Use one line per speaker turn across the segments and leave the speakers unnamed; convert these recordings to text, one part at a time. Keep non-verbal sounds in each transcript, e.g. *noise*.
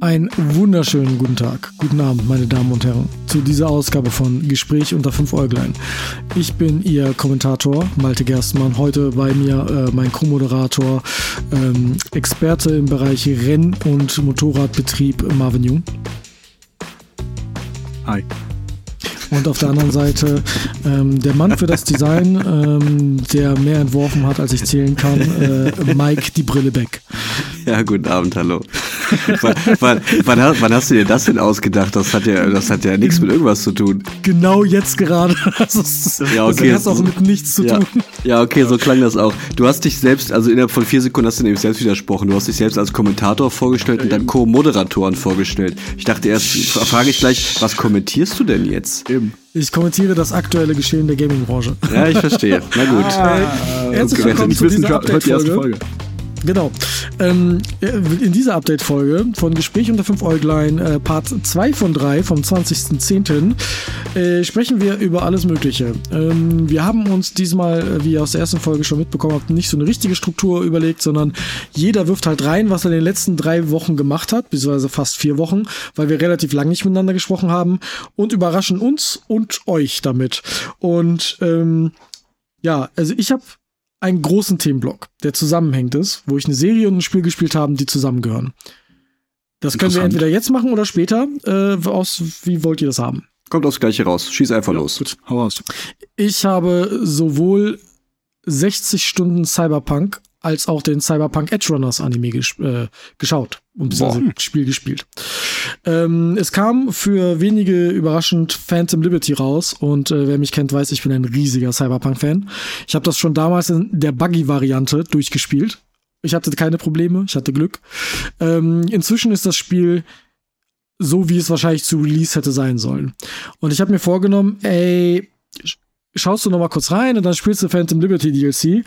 Einen wunderschönen guten Tag, guten Abend, meine Damen und Herren, zu dieser Ausgabe von Gespräch unter fünf Äuglein. Ich bin Ihr Kommentator, Malte Gerstmann. Heute bei mir äh, mein Co-Moderator, ähm, Experte im Bereich Renn- und Motorradbetrieb, Marvin Jung.
Hi.
Und auf der anderen Seite ähm, der Mann für das Design, ähm, der mehr entworfen hat, als ich zählen kann, äh, Mike die Brille Beck.
Ja, guten Abend, hallo. *laughs* wann, wann, wann, wann, hast du dir das denn ausgedacht? Das hat ja, das hat ja nichts mit irgendwas zu tun.
Genau jetzt gerade. *laughs* Das, ist, ja, okay. das hat auch mit nichts zu
ja,
tun.
Ja, okay, so klang das auch. Du hast dich selbst, also innerhalb von vier Sekunden hast du nämlich selbst widersprochen. Du hast dich selbst als Kommentator vorgestellt und dann Co-Moderatoren vorgestellt. Ich dachte erst, frage ich gleich, was kommentierst du denn jetzt?
Eben. Ich kommentiere das aktuelle Geschehen der Gaming-Branche.
Ja, ich verstehe. Na gut. Ah,
äh, herzlich willkommen zu dieser Update-Folge. Genau. Ähm, in dieser Update-Folge von Gespräch unter 5 Äuglein, äh, Part 2 von 3 vom 20.10. Äh, sprechen wir über alles Mögliche. Ähm, wir haben uns diesmal, äh, wie ihr aus der ersten Folge schon mitbekommen habt, nicht so eine richtige Struktur überlegt, sondern jeder wirft halt rein, was er in den letzten drei Wochen gemacht hat, beziehungsweise fast vier Wochen, weil wir relativ lange nicht miteinander gesprochen haben und überraschen uns und euch damit. Und ähm, ja, also ich habe einen großen Themenblock, der zusammenhängt ist, wo ich eine Serie und ein Spiel gespielt habe, die zusammengehören. Das können wir entweder jetzt machen oder später. Äh, aus, wie wollt ihr das haben?
Kommt aufs Gleiche raus. Schieß einfach ja, los. Gut,
hau raus. Ich habe sowohl 60 Stunden Cyberpunk als auch den Cyberpunk Edge Runners Anime ges äh, geschaut und das Spiel gespielt. Ähm, es kam für wenige überraschend Phantom Liberty raus und äh, wer mich kennt, weiß, ich bin ein riesiger Cyberpunk-Fan. Ich habe das schon damals in der Buggy-Variante durchgespielt. Ich hatte keine Probleme, ich hatte Glück. Ähm, inzwischen ist das Spiel so, wie es wahrscheinlich zu Release hätte sein sollen. Und ich habe mir vorgenommen, ey, schaust du noch mal kurz rein und dann spielst du Phantom Liberty DLC.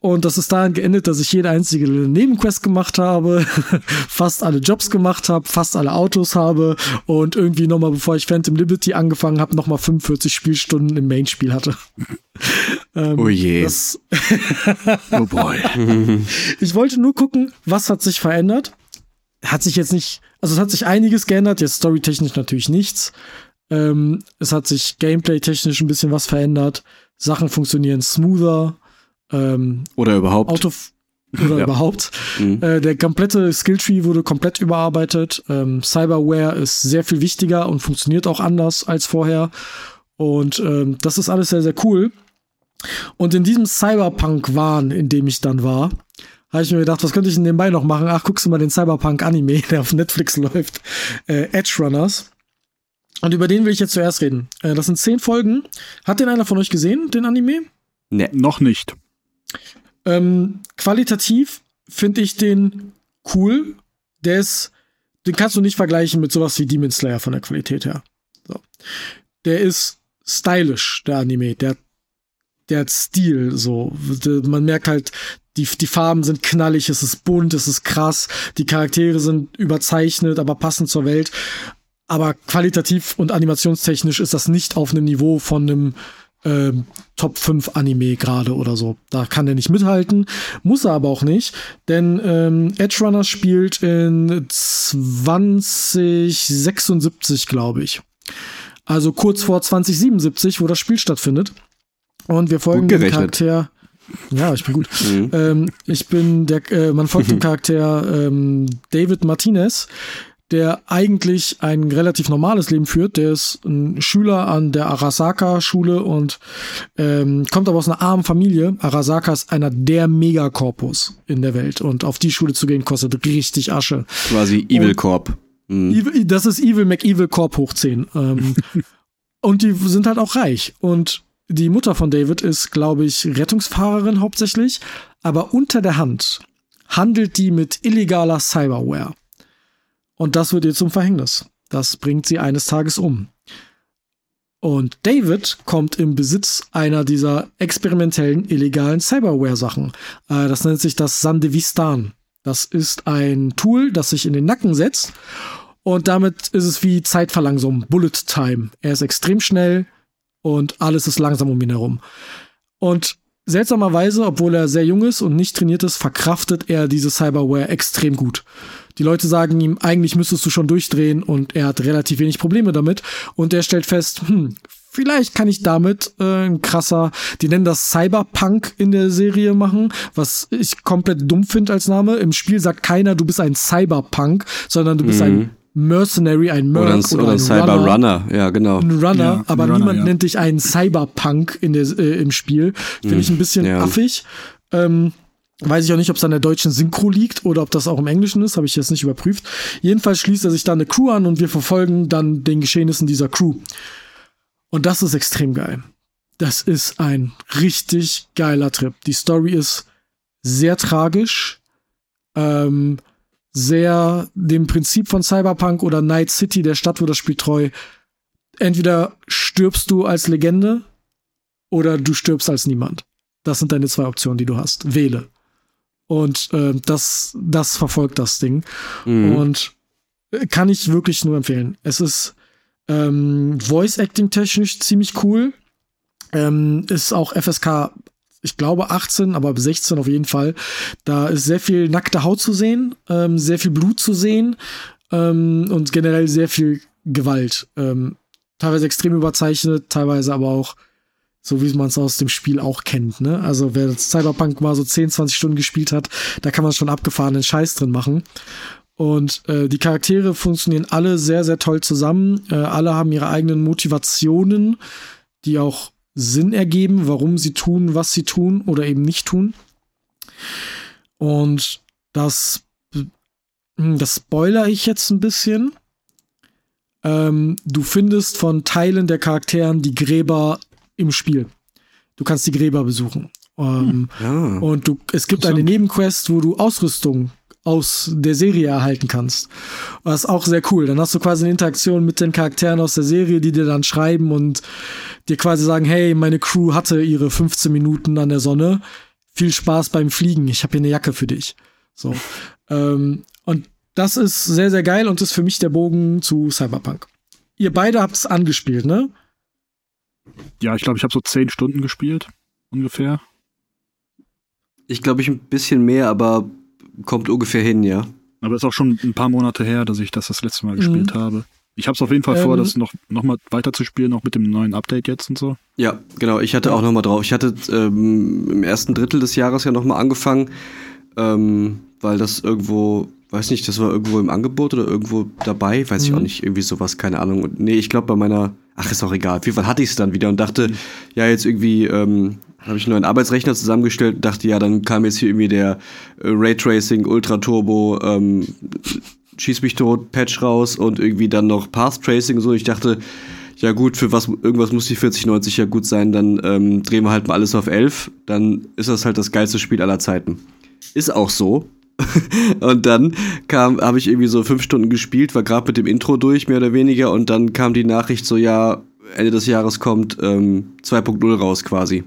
Und das ist daran geendet, dass ich jede einzige Nebenquest gemacht habe, *laughs* fast alle Jobs gemacht habe, fast alle Autos habe und irgendwie noch mal, bevor ich Phantom Liberty angefangen habe, noch mal 45 Spielstunden im Main-Spiel hatte.
ähm, *laughs* oh je.
Das oh boy. *laughs* ich wollte nur gucken, was hat sich verändert. Hat sich jetzt nicht, also es hat sich einiges geändert, jetzt storytechnisch natürlich nichts. Ähm, es hat sich gameplay-technisch ein bisschen was verändert. Sachen funktionieren smoother. Ähm,
oder überhaupt.
Auto oder *laughs* ja. überhaupt. Mhm. Äh, der komplette Skilltree wurde komplett überarbeitet. Ähm, Cyberware ist sehr viel wichtiger und funktioniert auch anders als vorher. Und ähm, das ist alles sehr, sehr cool. Und in diesem Cyberpunk-Wahn, in dem ich dann war, habe ich mir gedacht, was könnte ich nebenbei noch machen? Ach, guckst du mal den Cyberpunk-Anime, *laughs* der auf Netflix läuft. Äh, Edge Runners. Und über den will ich jetzt zuerst reden. Äh, das sind zehn Folgen. Hat den einer von euch gesehen, den Anime?
Nee, noch nicht.
Ähm, qualitativ finde ich den cool. Der ist, den kannst du nicht vergleichen mit sowas wie Demon Slayer von der Qualität her. So. Der ist stylisch, der Anime. Der, der hat Stil, so. Man merkt halt, die, die Farben sind knallig, es ist bunt, es ist krass, die Charaktere sind überzeichnet, aber passend zur Welt aber qualitativ und animationstechnisch ist das nicht auf einem Niveau von einem ähm, Top 5 Anime gerade oder so. Da kann er nicht mithalten, muss er aber auch nicht, denn ähm, Edge Runner spielt in 2076, glaube ich. Also kurz vor 2077, wo das Spiel stattfindet. Und wir folgen dem Charakter. Ja, ich bin gut. *laughs* Mhm. Ähm, ich bin der, äh, man folgt dem *laughs* Charakter ähm, David Martinez, der eigentlich ein relativ normales Leben führt. Der ist ein Schüler an der Arasaka-Schule und ähm, kommt aber aus einer armen Familie. Arasaka ist einer der Megakorpus in der Welt und auf die Schule zu gehen kostet richtig Asche.
Quasi Evil Corp.
Mhm. Das ist Evil McEvil Corp hoch 10. Ähm, *laughs* und die sind halt auch reich. Und die Mutter von David ist, glaube ich, Rettungsfahrerin hauptsächlich, aber unter der Hand handelt die mit illegaler Cyberware. Und das wird ihr zum Verhängnis. Das bringt sie eines Tages um. Und David kommt im Besitz einer dieser experimentellen illegalen Cyberware-Sachen. Äh, das nennt sich das Sandevistan. Das ist ein Tool, das sich in den Nacken setzt. Und damit ist es wie Zeitverlangsamung, Bullet Time. Er ist extrem schnell und alles ist langsam um ihn herum. Und seltsamerweise, obwohl er sehr jung ist und nicht trainiert ist, verkraftet er diese Cyberware extrem gut. Die Leute sagen ihm, eigentlich müsstest du schon durchdrehen und er hat relativ wenig Probleme damit. Und er stellt fest, hm, vielleicht kann ich damit äh, ein krasser, die nennen das Cyberpunk in der Serie machen, was ich komplett dumm finde als Name. Im Spiel sagt keiner, du bist ein Cyberpunk, sondern du bist mhm. ein Mercenary, ein Merc
oder ein, oder, oder ein Cyberrunner, ja genau.
Ein Runner, ja, aber Runner, niemand ja. nennt dich einen Cyberpunk in der, äh, im Spiel. Finde mhm. ich ein bisschen ja. affig. Ähm, Weiß ich auch nicht, ob es an der deutschen Synchro liegt oder ob das auch im Englischen ist, habe ich jetzt nicht überprüft. Jedenfalls schließt er sich dann eine Crew an und wir verfolgen dann den Geschehnissen dieser Crew. Und das ist extrem geil. Das ist ein richtig geiler Trip. Die Story ist sehr tragisch, ähm, sehr dem Prinzip von Cyberpunk oder Night City, der Stadt, wo das Spiel treu. Entweder stirbst du als Legende oder du stirbst als niemand. Das sind deine zwei Optionen, die du hast. Wähle. Und äh, das, das verfolgt das Ding. Mhm. Und äh, kann ich wirklich nur empfehlen. Es ist ähm, Voice-Acting technisch ziemlich cool. Ähm, ist auch FSK, ich glaube 18, aber 16 auf jeden Fall. Da ist sehr viel nackte Haut zu sehen, ähm, sehr viel Blut zu sehen ähm, und generell sehr viel Gewalt. Ähm, teilweise extrem überzeichnet, teilweise aber auch so wie man es aus dem Spiel auch kennt. Ne? Also wer Cyberpunk mal so 10, 20 Stunden gespielt hat, da kann man schon abgefahrenen Scheiß drin machen. Und äh, die Charaktere funktionieren alle sehr, sehr toll zusammen. Äh, alle haben ihre eigenen Motivationen, die auch Sinn ergeben, warum sie tun, was sie tun oder eben nicht tun. Und das, hm, das spoiler ich jetzt ein bisschen. Ähm, du findest von Teilen der Charakteren die Gräber im Spiel. Du kannst die Gräber besuchen. Ähm, ja. Hm. Und du, es gibt eine Nebenquest, wo du Ausrüstung aus der Serie erhalten kannst. Das ist auch sehr cool. Dann hast du quasi eine Interaktion mit den Charakteren aus der Serie, die dir dann schreiben und dir quasi sagen, hey, meine Crew hatte ihre 15 Minuten an der Sonne. Viel Spaß beim Fliegen. Ich habe hier eine Jacke für dich. So. ähm, und das ist sehr, sehr geil und ist für mich der Bogen zu Cyberpunk. Ihr beide habt es angespielt, ne?
Ja, ich glaube, ich habe so zehn Stunden gespielt, ungefähr.
Ich glaube, ich ein bisschen mehr, aber kommt ungefähr hin, ja.
Aber ist auch schon ein paar Monate her, dass ich das das letzte Mal gespielt mhm. habe. Ich habe es auf jeden Fall ähm, vor, das noch, noch mal weiter zu spielen, auch mit dem neuen Update jetzt und so.
Ja, genau. Ich hatte auch noch mal drauf. Ich hatte ähm, im ersten Drittel des Jahres ja noch mal angefangen, ähm, weil das irgendwo weiß nicht, das war irgendwo im Angebot oder irgendwo dabei, weiß mhm. ich auch nicht, irgendwie sowas, keine Ahnung. Und nee, ich glaube bei meiner, ach, ist auch egal, auf jeden Fall hatte ich es dann wieder und dachte, ja, jetzt irgendwie ähm, habe ich einen neuen Arbeitsrechner zusammengestellt und dachte, ja, dann kam jetzt hier irgendwie der äh, Raytracing Ultra Turbo ähm, Schieß mich tot Patch raus und irgendwie dann noch Path Tracing und so. Ich dachte, ja gut, für was irgendwas muss die 4090 ja gut sein, dann ähm, drehen wir halt mal alles auf 11, dann ist das halt das geilste Spiel aller Zeiten. Ist auch so, *laughs* und dann kam, habe ich irgendwie so fünf Stunden gespielt, war gerade mit dem Intro durch, mehr oder weniger, und dann kam die Nachricht so, ja, Ende des Jahres kommt ähm, 2.0 raus quasi.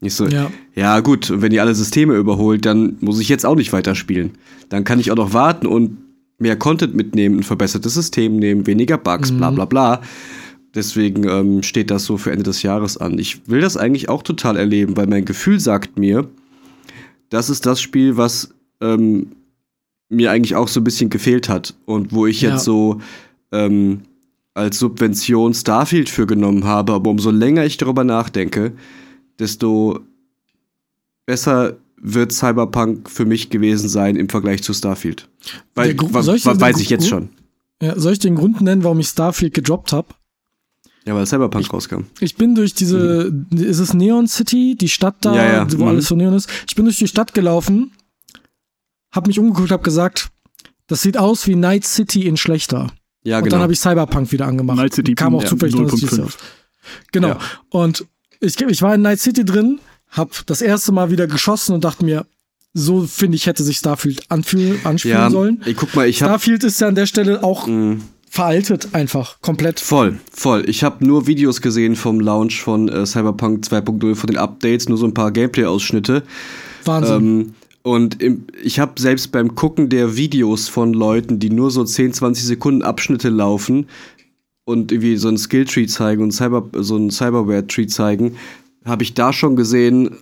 Ich so, ja. ja gut, wenn ihr alle Systeme überholt, dann muss ich jetzt auch nicht weiterspielen. Dann kann ich auch noch warten und mehr Content mitnehmen, ein verbessertes System nehmen, weniger Bugs, mhm. bla bla bla. Deswegen ähm, steht das so für Ende des Jahres an. Ich will das eigentlich auch total erleben, weil mein Gefühl sagt mir, das ist das Spiel, was ähm, mir eigentlich auch so ein bisschen gefehlt hat und wo ich ja. jetzt so ähm, als Subvention Starfield für genommen habe. Aber umso länger ich darüber nachdenke, desto besser wird Cyberpunk für mich gewesen sein im Vergleich zu Starfield. Weil, ich weiß ich jetzt schon.
Ja, soll ich den Grund nennen, warum ich Starfield gedroppt habe?
Ja, weil Cyberpunk ich, rauskam.
Ich bin durch diese, mhm. ist es Neon City, die Stadt da, ja, ja. wo mhm. alles so Neon ist. Ich bin durch die Stadt gelaufen hab mich umgeguckt, hab gesagt, das sieht aus wie Night City in schlechter. Ja, und genau. dann habe ich Cyberpunk wieder angemacht. Night City kam auch ja, zufällig 0.5. Genau. Ja. Und ich, ich war in Night City drin, hab das erste Mal wieder geschossen und dachte mir, so finde ich, hätte sich Starfield anfühlen, anspielen ja, sollen.
Ich guck mal, ich
hab, Starfield ist ja an der Stelle auch mh. veraltet einfach, komplett.
Voll, voll. Ich habe nur Videos gesehen vom Launch von äh, Cyberpunk 2.0, von den Updates, nur so ein paar Gameplay-Ausschnitte. Wahnsinn. Ähm, und im, ich habe selbst beim Gucken der Videos von Leuten, die nur so 10, 20 Sekunden Abschnitte laufen und irgendwie so ein Skilltree zeigen und Cyber, so ein Cyberware-Tree zeigen, habe ich da schon gesehen,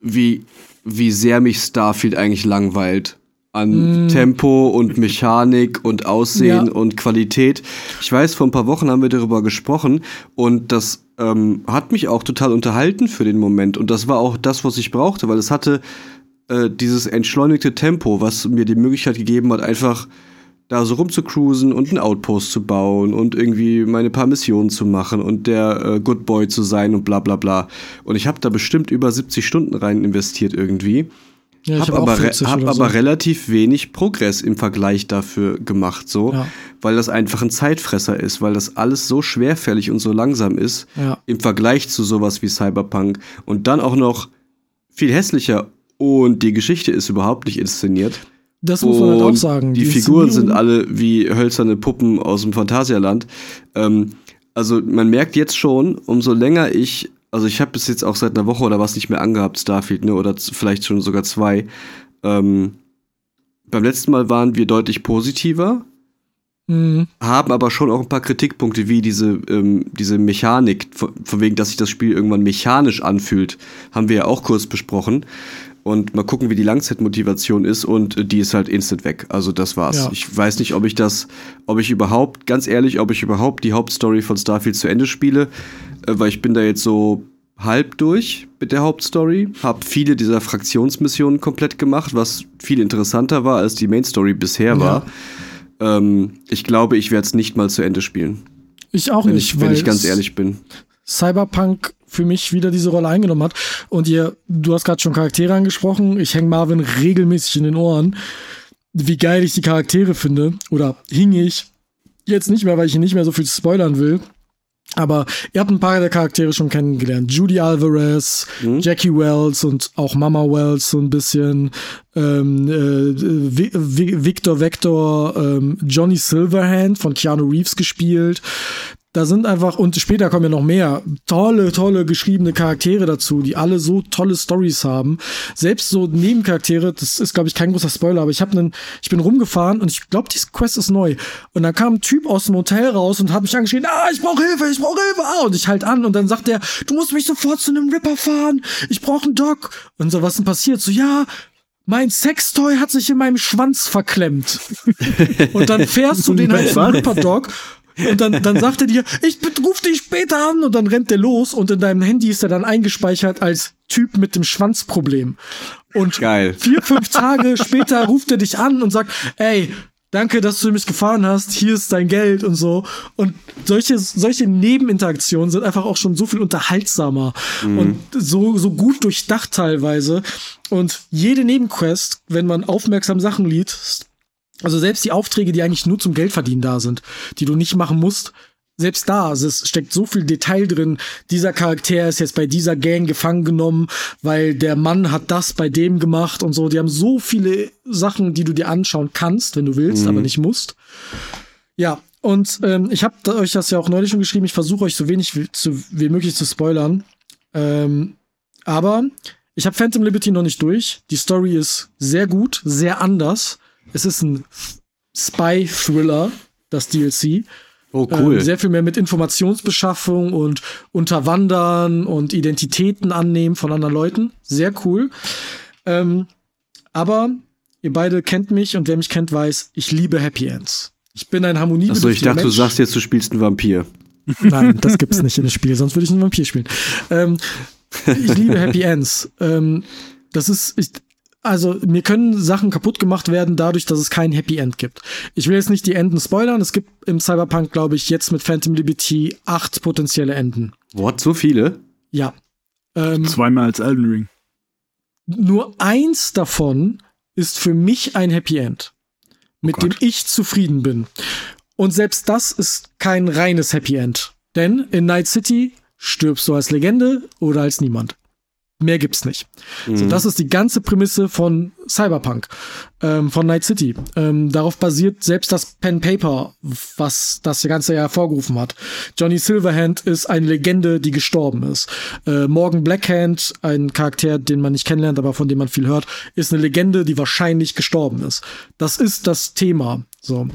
wie, wie sehr mich Starfield eigentlich langweilt. An mm. Tempo und Mechanik und Aussehen ja. und Qualität. Ich weiß, vor ein paar Wochen haben wir darüber gesprochen und das ähm, hat mich auch total unterhalten für den Moment. Und das war auch das, was ich brauchte, weil es hatte äh, dieses entschleunigte Tempo, was mir die Möglichkeit gegeben hat, einfach da so rumzucruisen und einen Outpost zu bauen und irgendwie meine paar Missionen zu machen und der äh, Good Boy zu sein und bla bla bla. Und ich habe da bestimmt über 70 Stunden rein investiert irgendwie. Ja, ich hab, hab aber, hab so. aber relativ wenig Progress im Vergleich dafür gemacht, so, ja. weil das einfach ein Zeitfresser ist, weil das alles so schwerfällig und so langsam ist ja. im Vergleich zu sowas wie Cyberpunk und dann auch noch viel hässlicher und die Geschichte ist überhaupt nicht inszeniert.
Das muss man halt auch sagen.
Die, die Figuren sind alle wie hölzerne Puppen aus dem Phantasialand. Ähm, also man merkt jetzt schon, umso länger ich, also ich habe bis jetzt auch seit einer Woche oder was nicht mehr angehabt, Starfield, ne, oder vielleicht schon sogar zwei. Ähm, beim letzten Mal waren wir deutlich positiver, mhm. haben aber schon auch ein paar Kritikpunkte, wie diese, ähm, diese Mechanik, von wegen, dass sich das Spiel irgendwann mechanisch anfühlt, haben wir ja auch kurz besprochen und mal gucken, wie die Langzeitmotivation ist und die ist halt instant weg. Also das war's. Ja. Ich weiß nicht, ob ich das, ob ich überhaupt, ganz ehrlich, ob ich überhaupt die Hauptstory von Starfield zu Ende spiele, äh, weil ich bin da jetzt so halb durch mit der Hauptstory, habe viele dieser Fraktionsmissionen komplett gemacht, was viel interessanter war, als die Mainstory bisher ja. war. Ähm, ich glaube, ich werde es nicht mal zu Ende spielen.
Ich auch
wenn
nicht,
ich, wenn ich ganz ehrlich bin.
Cyberpunk für mich wieder diese Rolle eingenommen hat. Und ihr, du hast gerade schon Charaktere angesprochen. Ich hänge Marvin regelmäßig in den Ohren, wie geil ich die Charaktere finde. Oder hing ich. Jetzt nicht mehr, weil ich nicht mehr so viel spoilern will. Aber ihr habt ein paar der Charaktere schon kennengelernt. Judy Alvarez, mhm. Jackie Wells und auch Mama Wells so ein bisschen. Ähm, äh, Victor Vector, ähm, Johnny Silverhand von Keanu Reeves gespielt. Da sind einfach, und später kommen ja noch mehr, tolle, tolle geschriebene Charaktere dazu, die alle so tolle Stories haben. Selbst so Nebencharaktere, das ist, glaube ich, kein großer Spoiler, aber ich habe einen, ich bin rumgefahren und ich glaube, diese Quest ist neu. Und dann kam ein Typ aus dem Hotel raus und hat mich angeschrien, ah, ich brauche Hilfe, ich brauche Hilfe, ah, und ich halt an und dann sagt er, du musst mich sofort zu einem Ripper fahren, ich brauche einen Doc. Und so, was denn passiert? So, ja, mein Sextoy hat sich in meinem Schwanz verklemmt. *laughs* und dann fährst du *laughs* den halt zum Ripper Dog und dann, dann sagt er dir, ich ruf dich später an und dann rennt der los und in deinem Handy ist er dann eingespeichert als Typ mit dem Schwanzproblem. Und
Geil.
vier, fünf Tage später ruft er dich an und sagt, ey, danke, dass du mich gefahren hast, hier ist dein Geld und so. Und solche, solche Nebeninteraktionen sind einfach auch schon so viel unterhaltsamer mhm. und so, so gut durchdacht teilweise. Und jede Nebenquest, wenn man aufmerksam Sachen liest, also selbst die Aufträge, die eigentlich nur zum Geldverdienen da sind, die du nicht machen musst, selbst da, es steckt so viel Detail drin. Dieser Charakter ist jetzt bei dieser Gang gefangen genommen, weil der Mann hat das bei dem gemacht und so. Die haben so viele Sachen, die du dir anschauen kannst, wenn du willst, mhm. aber nicht musst. Ja, und ähm, ich habe euch das ja auch neulich schon geschrieben. Ich versuche euch so wenig wie, zu, wie möglich zu spoilern. Ähm, aber ich habe Phantom Liberty noch nicht durch. Die Story ist sehr gut, sehr anders. Es ist ein Spy-Thriller, das DLC.
Oh, cool.
Ähm, sehr viel mehr mit Informationsbeschaffung und Unterwandern und Identitäten annehmen von anderen Leuten. Sehr cool. Ähm, aber ihr beide kennt mich und wer mich kennt, weiß, ich liebe Happy Ends. Ich bin ein Harmonie.
Achso, ich dachte, Mensch. du sagst jetzt, du spielst einen Vampir.
Nein, das gibt's nicht in dem Spiel, sonst würde ich einen Vampir spielen. Ähm, ich liebe Happy Ends. Ähm, das ist, ich, also mir können Sachen kaputt gemacht werden dadurch, dass es kein Happy End gibt. Ich will jetzt nicht die Enden spoilern. Es gibt im Cyberpunk, glaube ich, jetzt mit Phantom Liberty acht potenzielle Enden.
What, so viele?
Ja.
Ähm, Zweimal als Elden Ring.
Nur eins davon ist für mich ein Happy End, mit oh dem ich zufrieden bin. Und selbst das ist kein reines Happy End. Denn in Night City stirbst du als Legende oder als niemand. Mehr gibt's nicht. Mhm. So, das ist die ganze Prämisse von Cyberpunk, ähm, von Night City. Ähm, darauf basiert selbst das Pen Paper, was das Ganze ja hervorgerufen hat. Johnny Silverhand ist eine Legende, die gestorben ist. Äh, Morgan Blackhand, ein Charakter, den man nicht kennenlernt, aber von dem man viel hört, ist eine Legende, die wahrscheinlich gestorben ist. Das ist das Thema. So.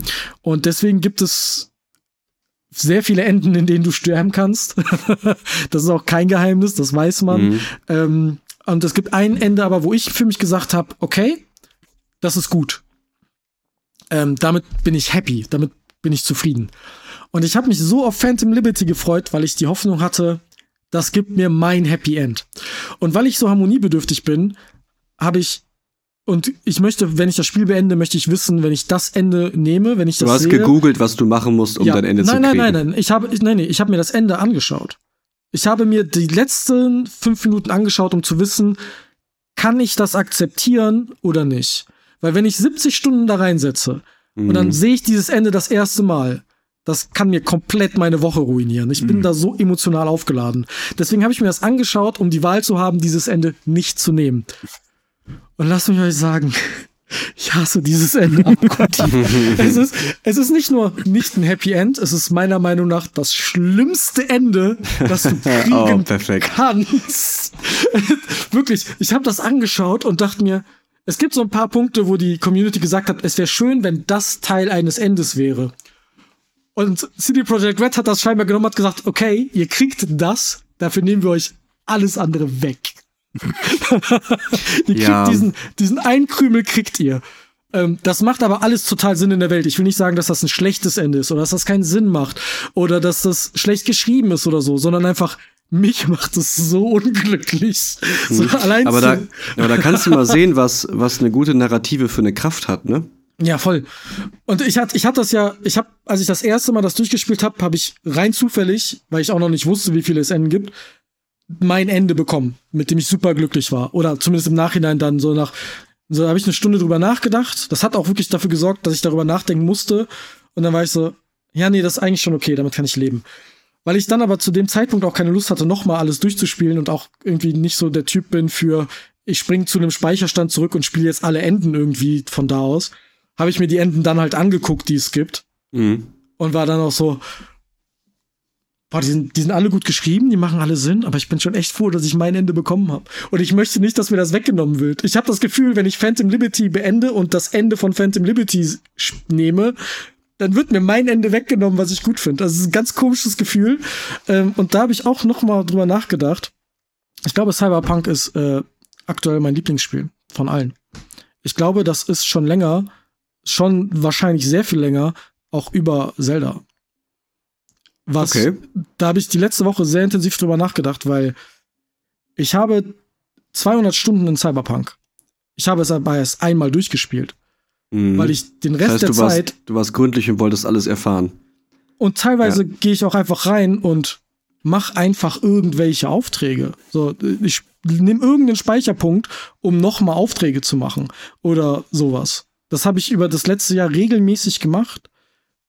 Und deswegen gibt es sehr viele Enden, in denen du sterben kannst. *laughs* das ist auch kein Geheimnis, das weiß man. Mhm. Ähm, Und es gibt ein Ende, aber wo ich für mich gesagt habe, okay, das ist gut. Ähm, damit bin ich happy, damit bin ich zufrieden. Und ich habe mich so auf Phantom Liberty gefreut, weil ich die Hoffnung hatte, das gibt mir mein Happy End. Und weil ich so harmoniebedürftig bin, habe ich und ich möchte, wenn ich das Spiel beende, möchte ich wissen, wenn ich das Ende nehme, wenn ich das
Du hast
sehe,
gegoogelt, was du machen musst, um
ja,
dein Ende
nein,
zu
nein,
kriegen.
Nein, nein, nein, ich habe, ich, nein, nee, ich habe mir das Ende angeschaut. Ich habe mir die letzten fünf Minuten angeschaut, um zu wissen, kann ich das akzeptieren oder nicht? Weil wenn ich 70 Stunden da reinsetze
Mhm.
und dann sehe ich dieses Ende das erste Mal, das kann mir komplett meine Woche ruinieren. Ich bin da so emotional aufgeladen. Deswegen habe ich mir das angeschaut, um die Wahl zu haben, dieses Ende nicht zu nehmen. Und lasst mich euch sagen, *laughs* ich hasse dieses Ende abgrundtief. *laughs* es, ist, es ist nicht nur nicht ein Happy End, es ist meiner Meinung nach das schlimmste Ende, das du *laughs* kriegen
Oh, perfekt.
kannst. Wirklich, ich habe das angeschaut und dachte mir, es gibt so ein paar Punkte, wo die Community gesagt hat, es wäre schön, wenn das Teil eines Endes wäre. Und CD Projekt Red hat das scheinbar genommen, hat gesagt, okay, ihr kriegt das, dafür nehmen wir euch alles andere weg. *laughs* ihr kriegt
Ja.
diesen, diesen einen Krümel kriegt ihr. Ähm, das macht aber alles total Sinn in der Welt. Ich will nicht sagen, dass das ein schlechtes Ende ist oder dass das keinen Sinn macht oder dass das schlecht geschrieben ist oder so, sondern einfach mich macht es so unglücklich. So, allein
Mhm. aber,
zu-
da, aber da kannst du mal sehen, was, was eine gute Narrative für eine Kraft hat, ne?
Ja, voll. Und ich hatte, ich hatte das ja, ich habe, als ich das erste Mal das durchgespielt habe, habe ich rein zufällig, weil ich auch noch nicht wusste, wie viele es Enden gibt, mein Ende bekommen, mit dem ich super glücklich war. Oder zumindest im Nachhinein dann so nach, so habe ich eine Stunde drüber nachgedacht. Das hat auch wirklich dafür gesorgt, dass ich darüber nachdenken musste. Und dann war ich so, ja, nee, das ist eigentlich schon okay, damit kann ich leben. Weil ich dann aber zu dem Zeitpunkt auch keine Lust hatte, nochmal alles durchzuspielen und auch irgendwie nicht so der Typ bin für, ich spring zu einem Speicherstand zurück und spiele jetzt alle Enden irgendwie von da aus, habe ich mir die Enden dann halt angeguckt, die es gibt.
Mhm.
Und war dann auch so, boah, die sind, die sind alle gut geschrieben, die machen alle Sinn, aber ich bin schon echt froh, dass ich mein Ende bekommen habe. Und ich möchte nicht, dass mir das weggenommen wird. Ich habe das Gefühl, wenn ich Phantom Liberty beende und das Ende von Phantom Liberty nehme, dann wird mir mein Ende weggenommen, was ich gut finde. Das ist ein ganz komisches Gefühl. Ähm, und da habe ich auch noch mal drüber nachgedacht. Ich glaube, Cyberpunk ist äh, aktuell mein Lieblingsspiel von allen. Ich glaube, das ist schon länger, schon wahrscheinlich sehr viel länger, auch über Zelda. Was,
Okay.
da habe ich die letzte Woche sehr intensiv drüber nachgedacht, weil ich habe 200 Stunden in Cyberpunk. Ich habe es aber erst einmal durchgespielt,
Mhm.
weil ich den
das
Rest
heißt,
der
du warst,
Zeit
du warst gründlich und wolltest alles erfahren.
und teilweise gehe ich auch einfach rein und mach einfach irgendwelche Aufträge. So, ich nehme irgendeinen Speicherpunkt, um nochmal Aufträge zu machen oder sowas. Das habe ich über das letzte Jahr regelmäßig gemacht.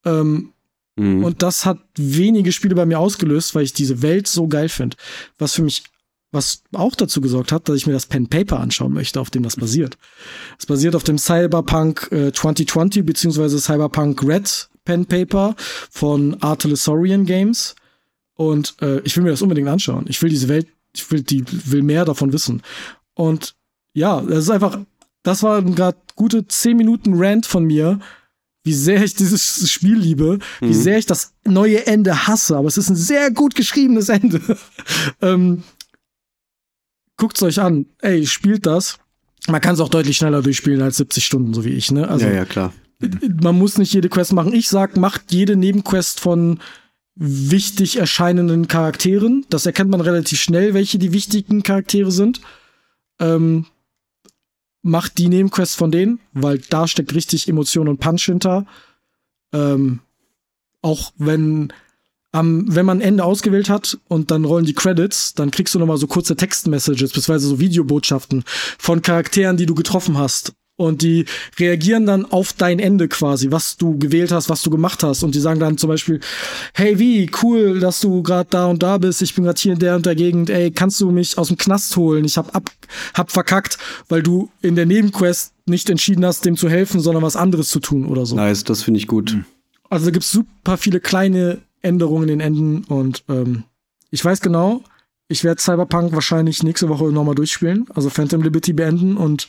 Ähm,
Mhm.
Und das hat wenige Spiele bei mir ausgelöst, weil ich diese Welt so geil finde. Was für mich, was auch dazu gesorgt hat, dass ich mir das Pen Paper anschauen möchte, auf dem das basiert. Es basiert auf dem Cyberpunk äh, 2020 beziehungsweise Cyberpunk Red Pen Paper von Artelesorian Games. Und äh, ich will mir das unbedingt anschauen. Ich will diese Welt, ich will die, will mehr davon wissen. Und ja, das ist einfach, das war gerade gute 10 Minuten Rant von mir, wie sehr ich dieses Spiel liebe, wie
Mhm.
sehr ich das neue Ende hasse, aber es ist ein sehr gut geschriebenes Ende. *laughs* ähm, guckt's euch an. Ey, spielt das. Man kann es auch deutlich schneller durchspielen als 70 Stunden, so wie ich, ne? Also
ja, ja, klar.
man muss nicht jede Quest machen. Ich sag, macht jede Nebenquest von wichtig erscheinenden Charakteren. Das erkennt man relativ schnell, welche die wichtigen Charaktere sind. Ähm, macht die Nebenquest von denen, weil da steckt richtig Emotion und Punch hinter. Ähm, auch wenn am, wenn man Ende ausgewählt hat und dann rollen die Credits, dann kriegst du nochmal so kurze Textmessages, beziehungsweise so Videobotschaften von Charakteren, die du getroffen hast. Und die reagieren dann auf dein Ende quasi, was du gewählt hast, was du gemacht hast. Und die sagen dann zum Beispiel, hey wie, cool, dass du gerade da und da bist. Ich bin gerade hier in der und der Gegend. Ey, kannst du mich aus dem Knast holen? Ich hab ab, hab verkackt, weil du in der Nebenquest nicht entschieden hast, dem zu helfen, sondern was anderes zu tun oder so.
Nice, das finde ich gut.
Also da gibt's super viele kleine Änderungen in den Enden und ähm, ich weiß genau, ich werde Cyberpunk wahrscheinlich nächste Woche nochmal durchspielen, also Phantom Liberty beenden und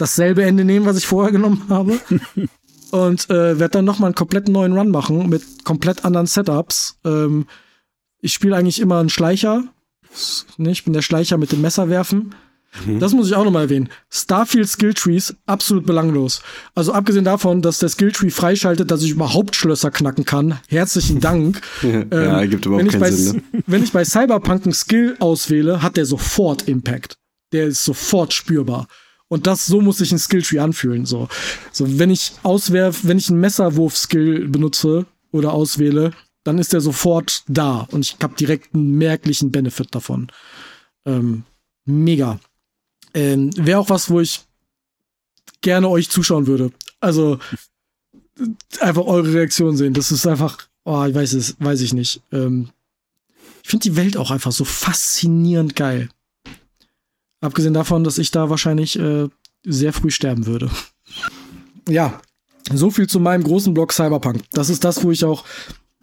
dasselbe Ende nehmen, was ich vorher genommen habe. *laughs* und äh, werde dann nochmal einen komplett neuen Run machen mit komplett anderen Setups. Ähm, ich spiele eigentlich immer einen Schleicher. Ne, ich bin der Schleicher mit dem Messer werfen. Mhm. Das muss ich auch nochmal erwähnen. Starfield Skilltrees, absolut belanglos. Also abgesehen davon, dass der Skilltree freischaltet, dass ich überhaupt Schlösser knacken kann. Herzlichen Dank. *laughs*
ja, ähm, gibt überhaupt keinen
bei,
Sinn. Ne? *laughs*
Wenn ich bei Cyberpunk einen Skill auswähle, hat der sofort Impact. Der ist sofort spürbar. Und das, so muss sich ein Skilltree anfühlen. So, so wenn ich auswerf, wenn ich einen Messerwurf-Skill benutze oder auswähle, dann ist der sofort da und ich habe direkt einen merklichen Benefit davon. Ähm, mega. Ähm, Wäre auch was, wo ich gerne euch zuschauen würde. Also einfach eure Reaktion sehen. Das ist einfach, oh, ich weiß es, weiß ich nicht. Ähm, ich finde die Welt auch einfach so faszinierend geil. Abgesehen davon, dass ich da wahrscheinlich äh, sehr früh sterben würde. Ja, so viel zu meinem großen Blog Cyberpunk. Das ist das, wo ich auch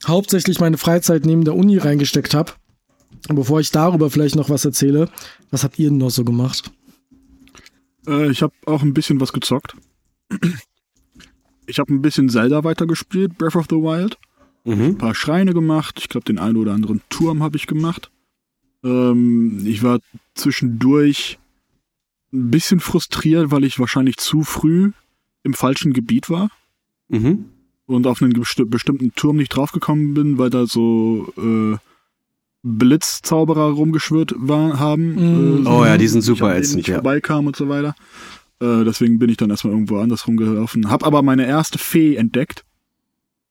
hauptsächlich meine Freizeit neben der Uni reingesteckt habe. Und bevor ich darüber vielleicht noch was erzähle, was habt ihr denn noch so gemacht?
Äh, ich habe auch ein bisschen was gezockt. Ich habe ein bisschen Zelda weitergespielt, Breath of the Wild. Mhm. Ein paar Schreine gemacht. Ich glaube, den einen oder anderen Turm habe ich gemacht. Ähm, ich war zwischendurch ein bisschen frustriert, weil ich wahrscheinlich zu früh im falschen Gebiet war. Mhm. Und auf einen bestimmten Turm nicht draufgekommen bin, weil da so äh, Blitzzauberer rumgeschwört war, haben.
Mhm. Äh, oh ja, die sind super ätzend,
ja. vorbeikam und so weiter. Äh, deswegen bin ich dann erstmal irgendwo anders rumgelaufen. Hab aber meine erste Fee entdeckt.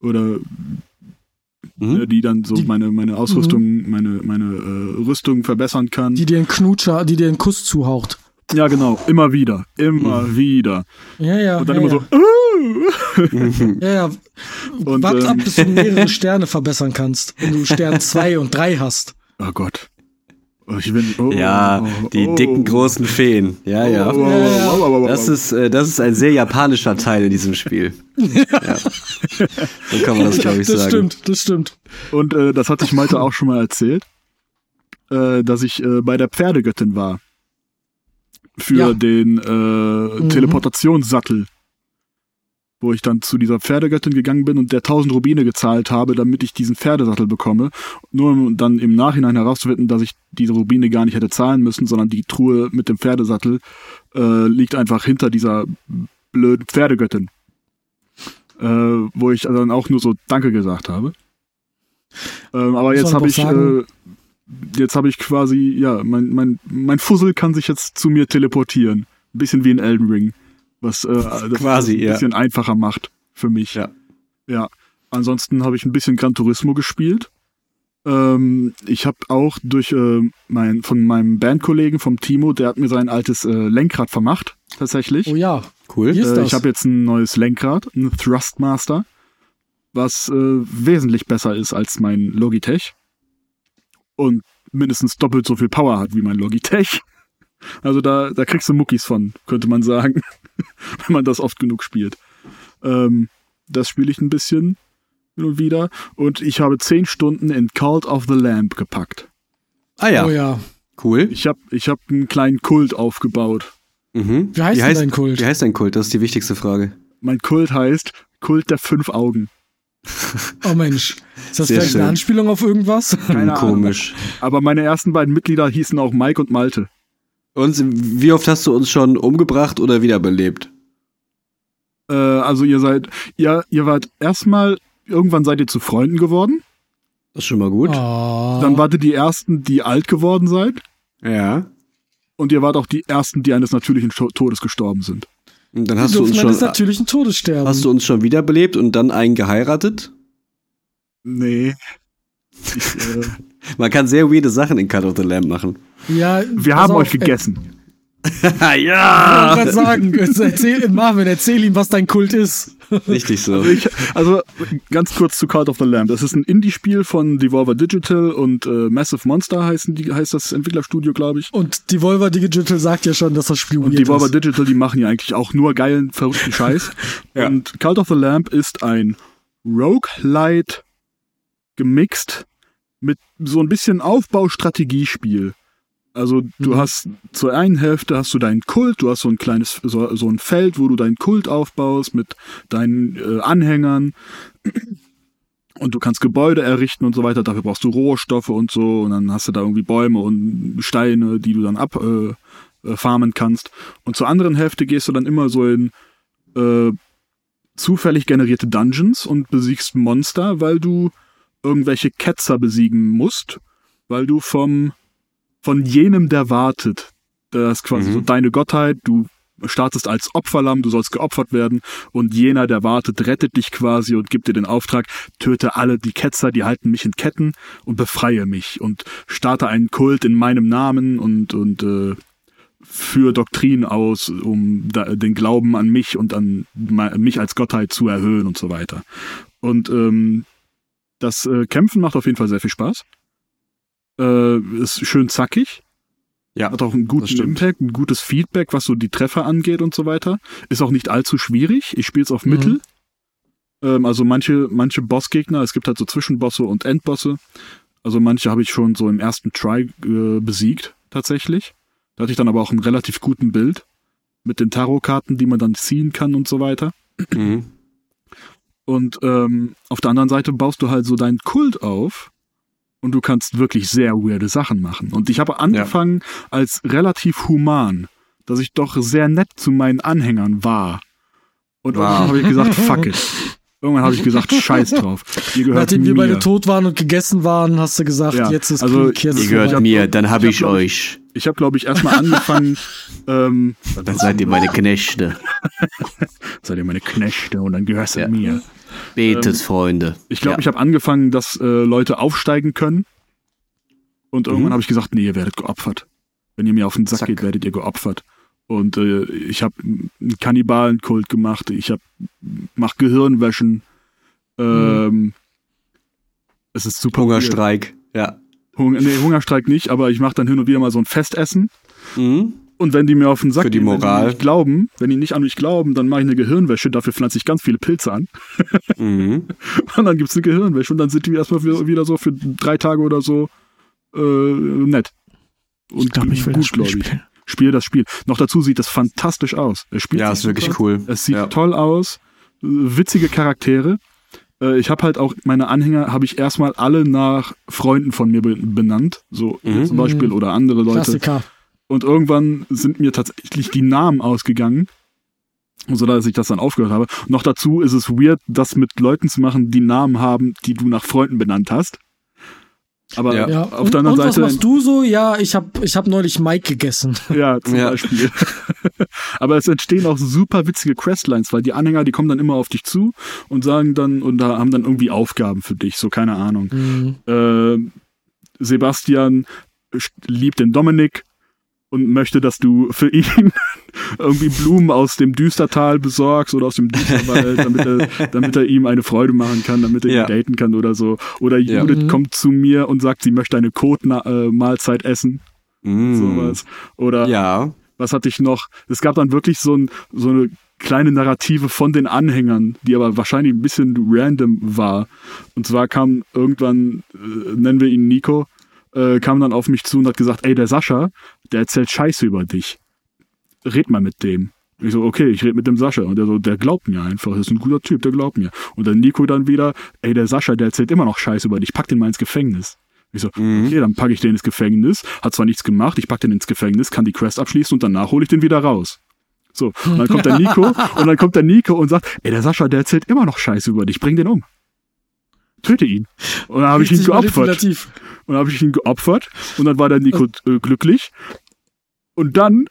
Oder mhm. Äh, die dann so meine, meine Ausrüstung, mhm. meine, meine äh, Rüstung verbessern kann.
Die dir einen Knutscher, die dir einen Kuss zuhaucht.
Ja, genau. Immer wieder. Immer mhm. wieder.
Ja, ja.
Und dann
ja,
immer
ja.
so. *laughs*
Uh! ja, ja. Und, Wart ähm, ab, bis du mehrere Sterne verbessern kannst. Wenn du Stern *laughs* 2 und 3 hast.
Oh Gott. Oh, ich bin, oh,
ja,
oh,
die dicken großen Feen. Ja, ja. Das ist, äh, das ist ein sehr japanischer Teil in diesem Spiel. ja. So kann man das, glaube ich,
das
sagen.
Das stimmt, das stimmt.
Und äh, das hatte ich Malte auch schon mal erzählt, äh, dass ich äh, bei der Pferdegöttin war. Für ja. den äh, mhm. Teleportationssattel wo ich dann zu dieser Pferdegöttin gegangen bin und der 1000 Rubine gezahlt habe, damit ich diesen Pferdesattel bekomme. Nur um dann im Nachhinein herauszufinden, dass ich diese Rubine gar nicht hätte zahlen müssen, sondern die Truhe mit dem Pferdesattel äh, liegt einfach hinter dieser blöden Pferdegöttin. Äh, wo ich dann auch nur so Danke gesagt habe. Ähm, aber jetzt habe ich, äh, jetzt habe ich quasi, ja, mein, mein, mein Fussel kann sich jetzt zu mir teleportieren. Ein bisschen wie in Elden Ring was äh, *laughs* das Quasi, ein bisschen ja. einfacher macht für mich.
Ja.
Ja. Ansonsten habe ich ein bisschen Gran Turismo gespielt. Ähm, ich habe auch durch äh, mein, von meinem Bandkollegen vom Timo, der hat mir sein altes äh, Lenkrad vermacht, tatsächlich.
Oh ja,
cool.
Äh, ich habe jetzt ein neues Lenkrad, ein Thrustmaster, was äh, wesentlich besser ist als mein Logitech und mindestens doppelt so viel Power hat wie mein Logitech. *laughs* Also da, da kriegst du Muckis von, könnte man sagen. *laughs* wenn man das oft genug spielt. Ähm, das spiele ich ein bisschen hin und wieder. Und ich habe zehn Stunden in Cult of the Lamp gepackt.
Ah ja.
Oh ja.
Cool.
Ich habe ich hab einen kleinen Kult aufgebaut.
Mhm.
Wie heißt, wie heißt dein Kult?
Wie heißt dein Kult? Das ist die wichtigste Frage.
Mein Kult heißt Kult der fünf Augen.
Oh Mensch. Ist das Sehr vielleicht schön. eine Anspielung auf irgendwas?
Keine Komisch.
Ahnung. Aber meine ersten beiden Mitglieder hießen auch Mike und Malte.
Und wie oft hast du uns schon umgebracht oder wiederbelebt?
Äh, also ihr seid, ihr, ihr wart erstmal, irgendwann seid ihr zu Freunden geworden.
Das ist schon mal gut.
Oh.
Dann wart ihr die ersten, die alt geworden seid.
Ja.
Und ihr wart auch die ersten, die eines natürlichen Todes gestorben sind.
Und dann hast du uns schon
natürlichen Todes sterben.
Hast du uns schon wiederbelebt und dann einen geheiratet?
Nee. *laughs*
Ich, äh Man kann sehr weirde Sachen in Cut of the Lamb machen.
Ja,
wir haben auf, euch gegessen. *laughs*
ja!
Ich wollte gerade sagen, erzähl, Marvin, erzähl ihm, was dein Kult ist.
Richtig so.
Also, ich, also, ganz kurz zu Cult of the Lamb. Das ist ein Indie-Spiel von Devolver Digital und äh, Massive Monster heißen die, heißt das Entwicklerstudio, glaube ich.
Und Devolver Digital sagt ja schon, dass das Spiel
Und Devolver ist. Digital, die machen ja eigentlich auch nur geilen, verrückten Scheiß. *laughs* ja. Und Cult of the Lamb ist ein Roguelite gemixt mit so ein bisschen Aufbaustrategiespiel. Also du mhm. hast zur einen Hälfte hast du deinen Kult, du hast so ein kleines, so, so ein Feld, wo du deinen Kult aufbaust mit deinen äh, Anhängern und du kannst Gebäude errichten und so weiter. Dafür brauchst du Rohstoffe und so und dann hast du da irgendwie Bäume und Steine, die du dann ab, äh, äh, farmen kannst. Und zur anderen Hälfte gehst du dann immer so in äh, zufällig generierte Dungeons und besiegst Monster, weil du irgendwelche Ketzer besiegen musst, weil du vom von jenem, der wartet, das ist quasi
Mhm.
so deine Gottheit, du startest als Opferlamm, du sollst geopfert werden und jener, der wartet, rettet dich quasi und gibt dir den Auftrag, töte alle die Ketzer, die halten mich in Ketten und befreie mich und starte einen Kult in meinem Namen und, und äh, führe Doktrinen aus, um da, den Glauben an mich und an mich als Gottheit zu erhöhen und so weiter. Und ähm, das äh, Kämpfen macht auf jeden Fall sehr viel Spaß. Äh, ist schön zackig.
Ja,
Hat auch einen guten. Impact, ein gutes Feedback, was so die Treffer angeht und so weiter. Ist auch nicht allzu schwierig. Ich spiele es auf
Mhm.
Mittel. Ähm, also manche, manche Bossgegner, es gibt halt so Zwischenbosse und Endbosse. Also manche habe ich schon so im ersten Try äh, besiegt, tatsächlich. Da hatte ich dann aber auch einen relativ guten Bild mit den Tarotkarten, die man dann ziehen kann und so weiter.
Mhm.
Und ähm, auf der anderen Seite baust du halt so deinen Kult auf und du kannst wirklich sehr weirde Sachen machen. Und ich habe angefangen als relativ human, dass ich doch sehr nett zu meinen Anhängern war. Und
Wow.
irgendwann habe ich gesagt, *laughs* fuck it. Irgendwann habe ich gesagt, scheiß drauf. Ihr gehört
Nachdem wir beide tot waren und gegessen waren, hast du gesagt,
Ja,
jetzt ist
also
Krieg, jetzt
Ihr gehört
vorbei.
mir, dann hab
ich
ich,
hab,
euch.
Ich habe, glaube ich, erstmal angefangen, *laughs* ähm,
Dann seid ihr meine Knechte. *laughs*
seid ihr meine Knechte und dann gehörst du
Ja.
mir.
Betet, Freunde.
Ich glaube,
Ja.
ich habe angefangen, dass äh, Leute aufsteigen können. Und irgendwann
Mhm.
habe ich gesagt, nee, ihr werdet geopfert. Wenn ihr mir auf den Sack
Zack.
geht, werdet ihr geopfert. Und äh, ich habe einen Kannibalenkult gemacht. Ich habe mach Gehirnwäschen. Ähm, Es ist super. weird.
Hungerstreik. Ja.
Hunger, nee, Hungerstreik nicht, aber ich mache dann hin und wieder mal so ein Festessen.
Mhm.
Und wenn die mir auf den Sack
Für die
gehen, wenn die
Moral.
nicht glauben, wenn die nicht an mich glauben, dann mache ich eine Gehirnwäsche, dafür pflanze ich ganz viele Pilze an.
Mhm. *laughs*
Und dann gibt's eine Gehirnwäsche und dann sind die erstmal wieder, wieder so für drei Tage oder so äh, nett. Und gutgläubig. Spiel das Spiel. Noch dazu sieht das fantastisch aus. Es spielt
Ja,
sich
ist wirklich
super.
cool.
Es sieht
Ja.
toll aus. Witzige Charaktere. Äh, Ich habe halt auch meine Anhänger habe ich erstmal alle nach Freunden von mir be- benannt, so
Mhm.
zum Beispiel oder andere Leute.
Klassiker.
Und irgendwann sind mir tatsächlich die Namen ausgegangen, so dass ich das dann aufgehört habe. Noch dazu ist es weird, das mit Leuten zu machen, die Namen haben, die du nach Freunden benannt hast. Aber
Ja.
Ja.
auf
und,
der anderen
und was
Seite,
machst du so? Ja, ich habe ich hab neulich Mike gegessen. *laughs*
ja, zum
Ja.
Beispiel. *laughs* Aber es entstehen auch super witzige Questlines, weil die Anhänger, die kommen dann immer auf dich zu und sagen dann und da haben dann irgendwie Aufgaben für dich, so keine Ahnung.
Mhm.
äh, Sebastian st- liebt den Dominik und möchte, dass du für ihn *laughs* irgendwie Blumen aus dem Düstertal besorgst oder aus dem Düsterwald, damit er, *laughs* damit er ihm eine Freude machen kann, damit er
Ja.
ihn daten kann oder so. Oder
Ja.
Judith
Mhm.
kommt zu mir und sagt, sie möchte eine Kotmahlzeit essen.
Mhm.
Sowas. Oder
Ja.
was hatte ich noch? Es gab dann wirklich so, ein, so eine kleine Narrative von den Anhängern, die aber wahrscheinlich ein bisschen random war. Und zwar kam irgendwann, äh, nennen wir ihn Nico, äh, kam dann auf mich zu und hat gesagt, ey, der Sascha, der erzählt Scheiße über dich. Red mal mit dem. Ich so, okay, ich rede mit dem Sascha. Und der so, der glaubt mir einfach. Das ist ein guter Typ, der glaubt mir. Und dann Nico dann wieder, ey, der Sascha, der erzählt immer noch Scheiße über dich. Pack den mal ins Gefängnis. Ich so,
Mhm.
okay, dann packe ich den ins Gefängnis. Hat zwar nichts gemacht, ich pack den ins Gefängnis, kann die Quest abschließen und danach hole ich den wieder raus. So, und dann kommt der Nico *laughs* und dann kommt der Nico und sagt, ey, der Sascha, der erzählt immer noch Scheiße über dich, bring den um. Töte ihn. Und dann habe ich ihn geopfert. Und dann habe ich ihn geopfert und dann war der Nico äh, glücklich. Und dann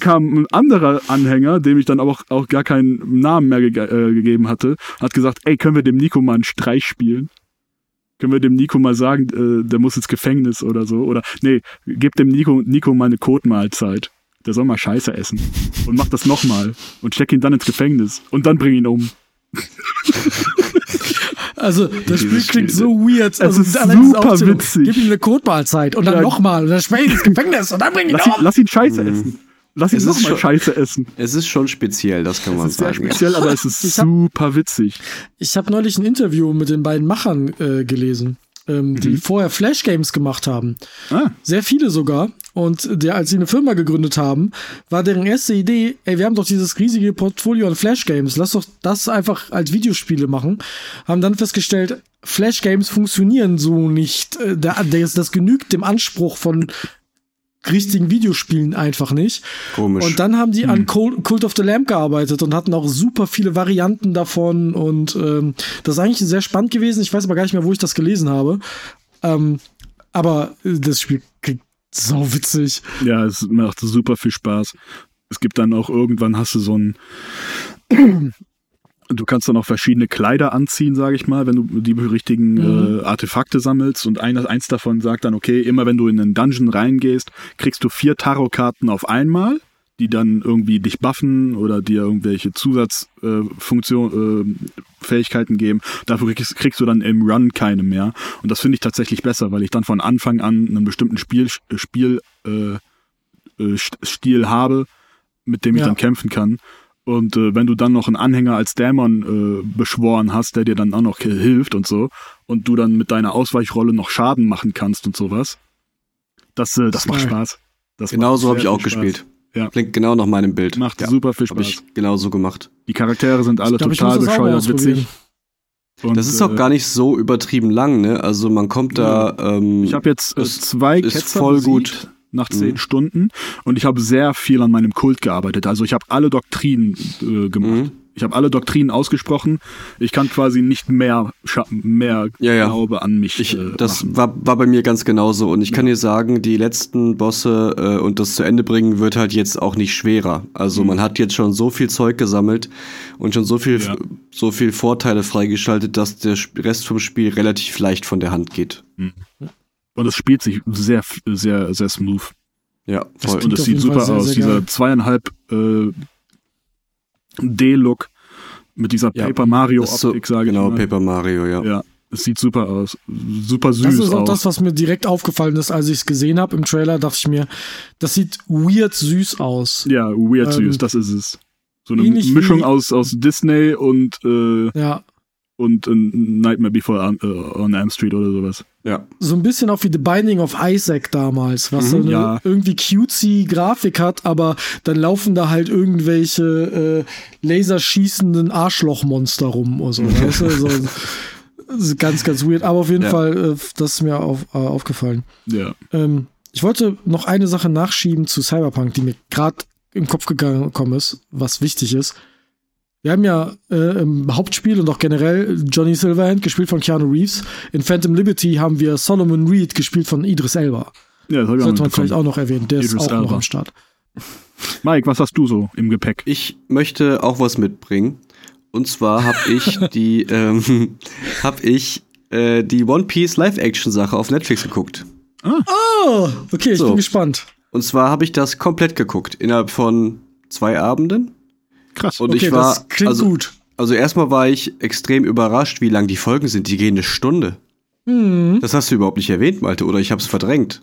kam ein anderer Anhänger, dem ich dann auch, auch gar keinen Namen mehr gege äh, gegeben hatte, hat gesagt, ey, können wir dem Nico mal einen Streich spielen? Können wir dem Nico mal sagen, äh, der muss ins Gefängnis oder so? Oder nee, gebt dem Nico, Nico mal eine Kotmahlzeit. Der soll mal Scheiße essen. Und mach das nochmal. Und steck ihn dann ins Gefängnis. Und dann bring ihn um. *laughs*
Also, das Spiel klingt so weird.
Es
also,
ist
allein diese
super witzig.
Gib ihm eine Kotmahlzeit und dann
Ja.
nochmal und dann sperr ihn ins Gefängnis und dann bring ihn
Lass ihn,
um.
lass ihn Scheiße
Mhm.
essen. Lass ihn
Es ist
nochmal Scheiße essen.
Es ist schon speziell, das kann man
Es ist sehr
sagen.
speziell, aber es ist
Ich hab-
super witzig.
Ich habe neulich ein Interview mit den beiden Machern äh, gelesen, ähm, die vorher Flash Games gemacht haben.
Ah,
Sehr viele sogar. Und der, als sie eine Firma gegründet haben, war deren erste Idee, ey, wir haben doch dieses riesige Portfolio an Flash Games, lass doch das einfach als Videospiele machen. Haben dann festgestellt, Flash Games funktionieren so nicht. Äh, da- Das, das genügt dem Anspruch von richtigen Videospielen einfach nicht.
Komisch.
Und dann haben die hm. an Cult of the Lamb gearbeitet und hatten auch super viele Varianten davon. Und ähm, das ist eigentlich sehr spannend gewesen. Ich weiß aber gar nicht mehr, wo ich das gelesen habe. Ähm, aber das Spiel klingt so witzig.
Ja, es macht super viel Spaß. Es gibt dann auch irgendwann hast du so ein Du kannst dann auch verschiedene Kleider anziehen, sage ich mal, wenn du die richtigen mhm. äh, Artefakte sammelst. Und ein, eins davon sagt dann, okay, immer wenn du in einen Dungeon reingehst, kriegst du vier Tarotkarten auf einmal, die dann irgendwie dich buffen oder dir irgendwelche Zusatzfunktion, äh, äh, Fähigkeiten geben. Dafür kriegst, kriegst, du dann im Run keine mehr. Und das finde ich tatsächlich besser, weil ich dann von Anfang an einen bestimmten Spiel, Spiel äh, äh Stil habe, mit dem ich ja. dann kämpfen kann. Und äh, wenn du dann noch einen Anhänger als Dämon äh, beschworen hast, der dir dann auch noch hilft und so, und du dann mit deiner Ausweichrolle noch Schaden machen kannst und sowas, das, äh, das macht Spaß.
Das genau so habe ich auch Spaß. gespielt. Ja. Klingt genau nach meinem Bild.
Macht ja. super viel Spaß. Hab ich
genauso gemacht.
Die Charaktere sind alle glaub, total bescheuert witzig.
Und, das ist auch äh, gar nicht so übertrieben lang, ne? Also man kommt da. Ähm,
ich habe jetzt äh, zwei ist Ketzer voll besiegt. gut nach zehn mhm. Stunden und ich habe sehr viel an meinem Kult gearbeitet. Also ich habe alle Doktrinen äh, gemacht. Mhm. Ich habe alle Doktrinen ausgesprochen. Ich kann quasi nicht mehr mehr
ja, ja.
Glaube an mich.
Ich, äh, das war, war bei mir ganz genauso. Und ich kann dir sagen, die letzten Bosse äh, und das zu Ende bringen wird halt jetzt auch nicht schwerer. Also mhm. man hat jetzt schon so viel Zeug gesammelt und schon so viel ja. so viel Vorteile freigeschaltet, dass der Rest vom Spiel relativ leicht von der Hand geht. Mhm.
Und es spielt sich sehr, sehr, sehr smooth.
Ja,
voll. Und es sieht super sehr, aus. Sehr Dieser zweieinhalb äh, D-Look mit dieser ja, Paper Mario-Optik,
so, sage
genau,
ich mal. Genau, Paper Mario, ja.
Ja, es sieht super aus. Super süß.
Das ist auch
aus.
das, was mir direkt aufgefallen ist, als ich es gesehen habe im Trailer, dachte ich mir, das sieht weird süß aus.
Ja, weird ähm, süß, das ist es. So eine Mischung aus, aus Disney und äh,
ja
und ein Nightmare Before on, uh, on Elm Street oder sowas.
Ja.
So ein bisschen auch wie The Binding of Isaac damals, was mhm, so eine ja. irgendwie cutesy Grafik hat, aber dann laufen da halt irgendwelche äh, laserschießenden Arschlochmonster rum oder so. weißt du? so, *laughs* ganz, ganz weird. Aber auf jeden ja. Fall, äh, das ist mir auf, äh, aufgefallen.
Ja.
Ähm, ich wollte noch eine Sache nachschieben zu Cyberpunk, die mir gerade im Kopf gekommen ist, was wichtig ist. Wir haben ja äh, im Hauptspiel und auch generell Johnny Silverhand gespielt von Keanu Reeves. In Phantom Liberty haben wir Solomon Reed gespielt von Idris Elba.
Ja, das
Sollte man vielleicht auch noch erwähnen. Der Idris ist auch Elba. noch am Start.
Mike, was hast du so im Gepäck?
Ich möchte auch was mitbringen. Und zwar habe ich die, *laughs* ähm, habe ich äh, die One Piece Live-Action-Sache auf Netflix geguckt.
Ah. Oh, okay, ich so. bin gespannt.
Und zwar habe ich das komplett geguckt innerhalb von zwei Abenden.
Krass.
Und okay, ich war, das klingt also, gut. Also erstmal war ich extrem überrascht, wie lang die Folgen sind. Die gehen eine Stunde. Mhm. Das hast du überhaupt nicht erwähnt, Malte, oder ich habe es verdrängt.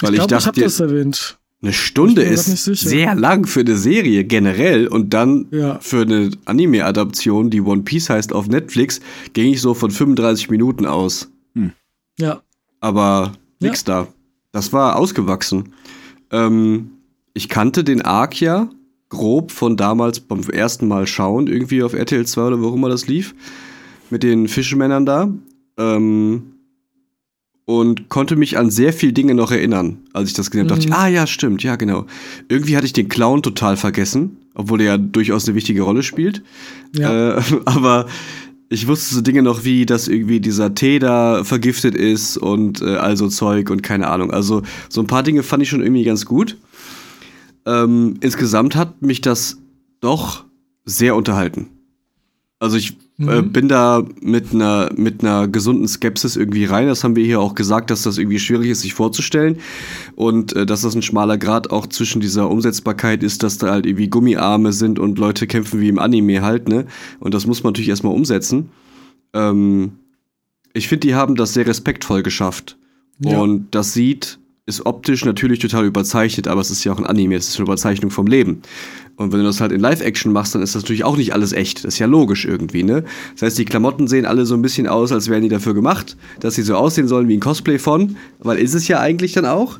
Weil ich, glaub, ich dachte, ich habe das erwähnt.
Eine Stunde ist sehr lang für eine Serie generell und dann ja. für eine Anime-Adaption, die One Piece heißt auf Netflix, ging ich so von 35 Minuten aus. Hm.
Ja.
Aber nix ja. da. Das war ausgewachsen. Ähm, ich kannte den Arc ja grob von damals beim ersten Mal schauen, irgendwie auf RTL 2 oder wo auch immer das lief, mit den Fischmännern da. Ähm, und konnte mich an sehr viele Dinge noch erinnern. Als ich das gesehen habe, mhm. dachte ich, mhm. ah ja, stimmt, ja, genau. Irgendwie hatte ich den Clown total vergessen, obwohl er ja durchaus eine wichtige Rolle spielt. Ja. Äh, *laughs* aber ich wusste so Dinge noch wie, dass irgendwie dieser Tee da vergiftet ist und äh, also Zeug und keine Ahnung. Also so ein paar Dinge fand ich schon irgendwie ganz gut. Ähm, insgesamt hat mich das doch sehr unterhalten. Also ich äh, mhm. äh, bin da mit einer mit einer gesunden Skepsis irgendwie rein. Das haben wir hier auch gesagt, dass das irgendwie schwierig ist, sich vorzustellen und äh, dass das ein schmaler Grad auch zwischen dieser Umsetzbarkeit ist, dass da halt irgendwie Gummiarme sind und Leute kämpfen wie im Anime halt, ne? Und das muss man natürlich erstmal umsetzen. Ähm, ich finde, die haben das sehr respektvoll geschafft. Ja. Und das sieht ist optisch natürlich total überzeichnet, aber es ist ja auch ein Anime, es ist eine Überzeichnung vom Leben. Und wenn du das halt in Live-Action machst, dann ist das natürlich auch nicht alles echt. Das ist ja logisch irgendwie, ne? Das heißt, die Klamotten sehen alle so ein bisschen aus, als wären die dafür gemacht, dass sie so aussehen sollen wie ein Cosplay von, weil ist es ja eigentlich dann auch.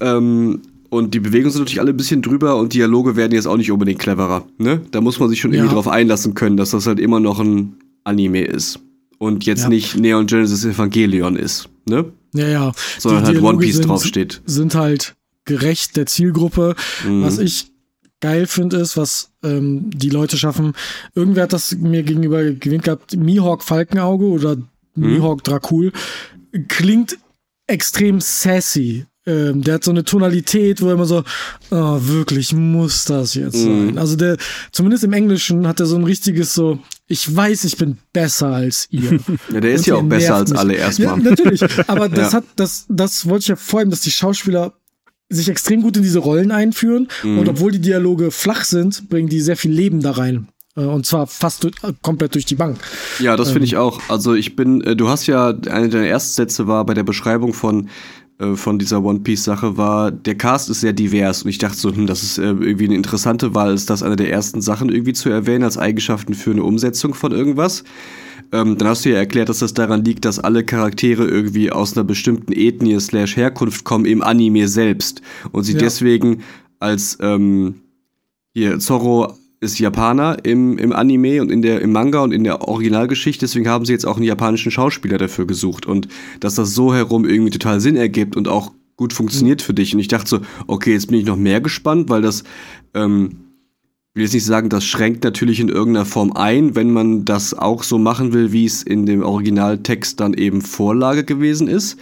Ähm, und die Bewegungen sind natürlich alle ein bisschen drüber und Dialoge werden jetzt auch nicht unbedingt cleverer, ne? Da muss man sich schon ja. irgendwie drauf einlassen können, dass das halt immer noch ein Anime ist. Und jetzt ja. nicht Neon Genesis Evangelion ist, ne?
Ja, ja.
Sondern
Die
halt One
Dialoge
Piece
sind-
draufsteht.
Sind halt gerecht der Zielgruppe.
Mhm.
Was ich geil finde, ist, was ähm, die Leute schaffen. Irgendwer hat das mir gegenüber gewinnt gehabt, Mihawk Falkenauge oder Mihawk Dracul. Klingt extrem sassy. Ähm, der hat so eine Tonalität, wo er immer so, oh, wirklich, muss das jetzt
Mhm.
sein? Also der, zumindest im Englischen hat er so ein richtiges so, ich weiß, ich bin besser als ihr. *laughs*
Ja, der ist
Und
ja auch besser als
mich.
alle erstmal.
Ja, natürlich. Aber das
Ja.
hat, das, das wollte ich ja vor allem, dass die Schauspieler sich extrem gut in diese Rollen einführen.
Mhm.
Und obwohl die Dialoge flach sind, bringen die sehr viel Leben da rein. Äh, Und zwar fast durch, äh, komplett durch die Bank.
Ja, das finde ich auch. Also ich bin, äh, du hast ja, eine deiner ersten Sätze war bei der Beschreibung von, von dieser One Piece Sache war, der Cast ist sehr divers und ich dachte so, hm, das ist äh, irgendwie eine interessante Wahl, ist das eine der ersten Sachen irgendwie zu erwähnen als Eigenschaften für eine Umsetzung von irgendwas. Ähm, dann hast du ja erklärt, dass das daran liegt, dass alle Charaktere irgendwie aus einer bestimmten Ethnie slash Herkunft kommen im Anime selbst und sie
Ja.
deswegen als ähm, hier Zorro ist Japaner im, im Anime und in der, im Manga und in der Originalgeschichte, deswegen haben sie jetzt auch einen japanischen Schauspieler dafür gesucht und dass das so herum irgendwie total Sinn ergibt und auch gut funktioniert für dich. Und ich dachte so, okay, jetzt bin ich noch mehr gespannt, weil das, ähm, will jetzt nicht sagen, das schränkt natürlich in irgendeiner Form ein, wenn man das auch so machen will, wie es in dem Originaltext dann eben Vorlage gewesen ist.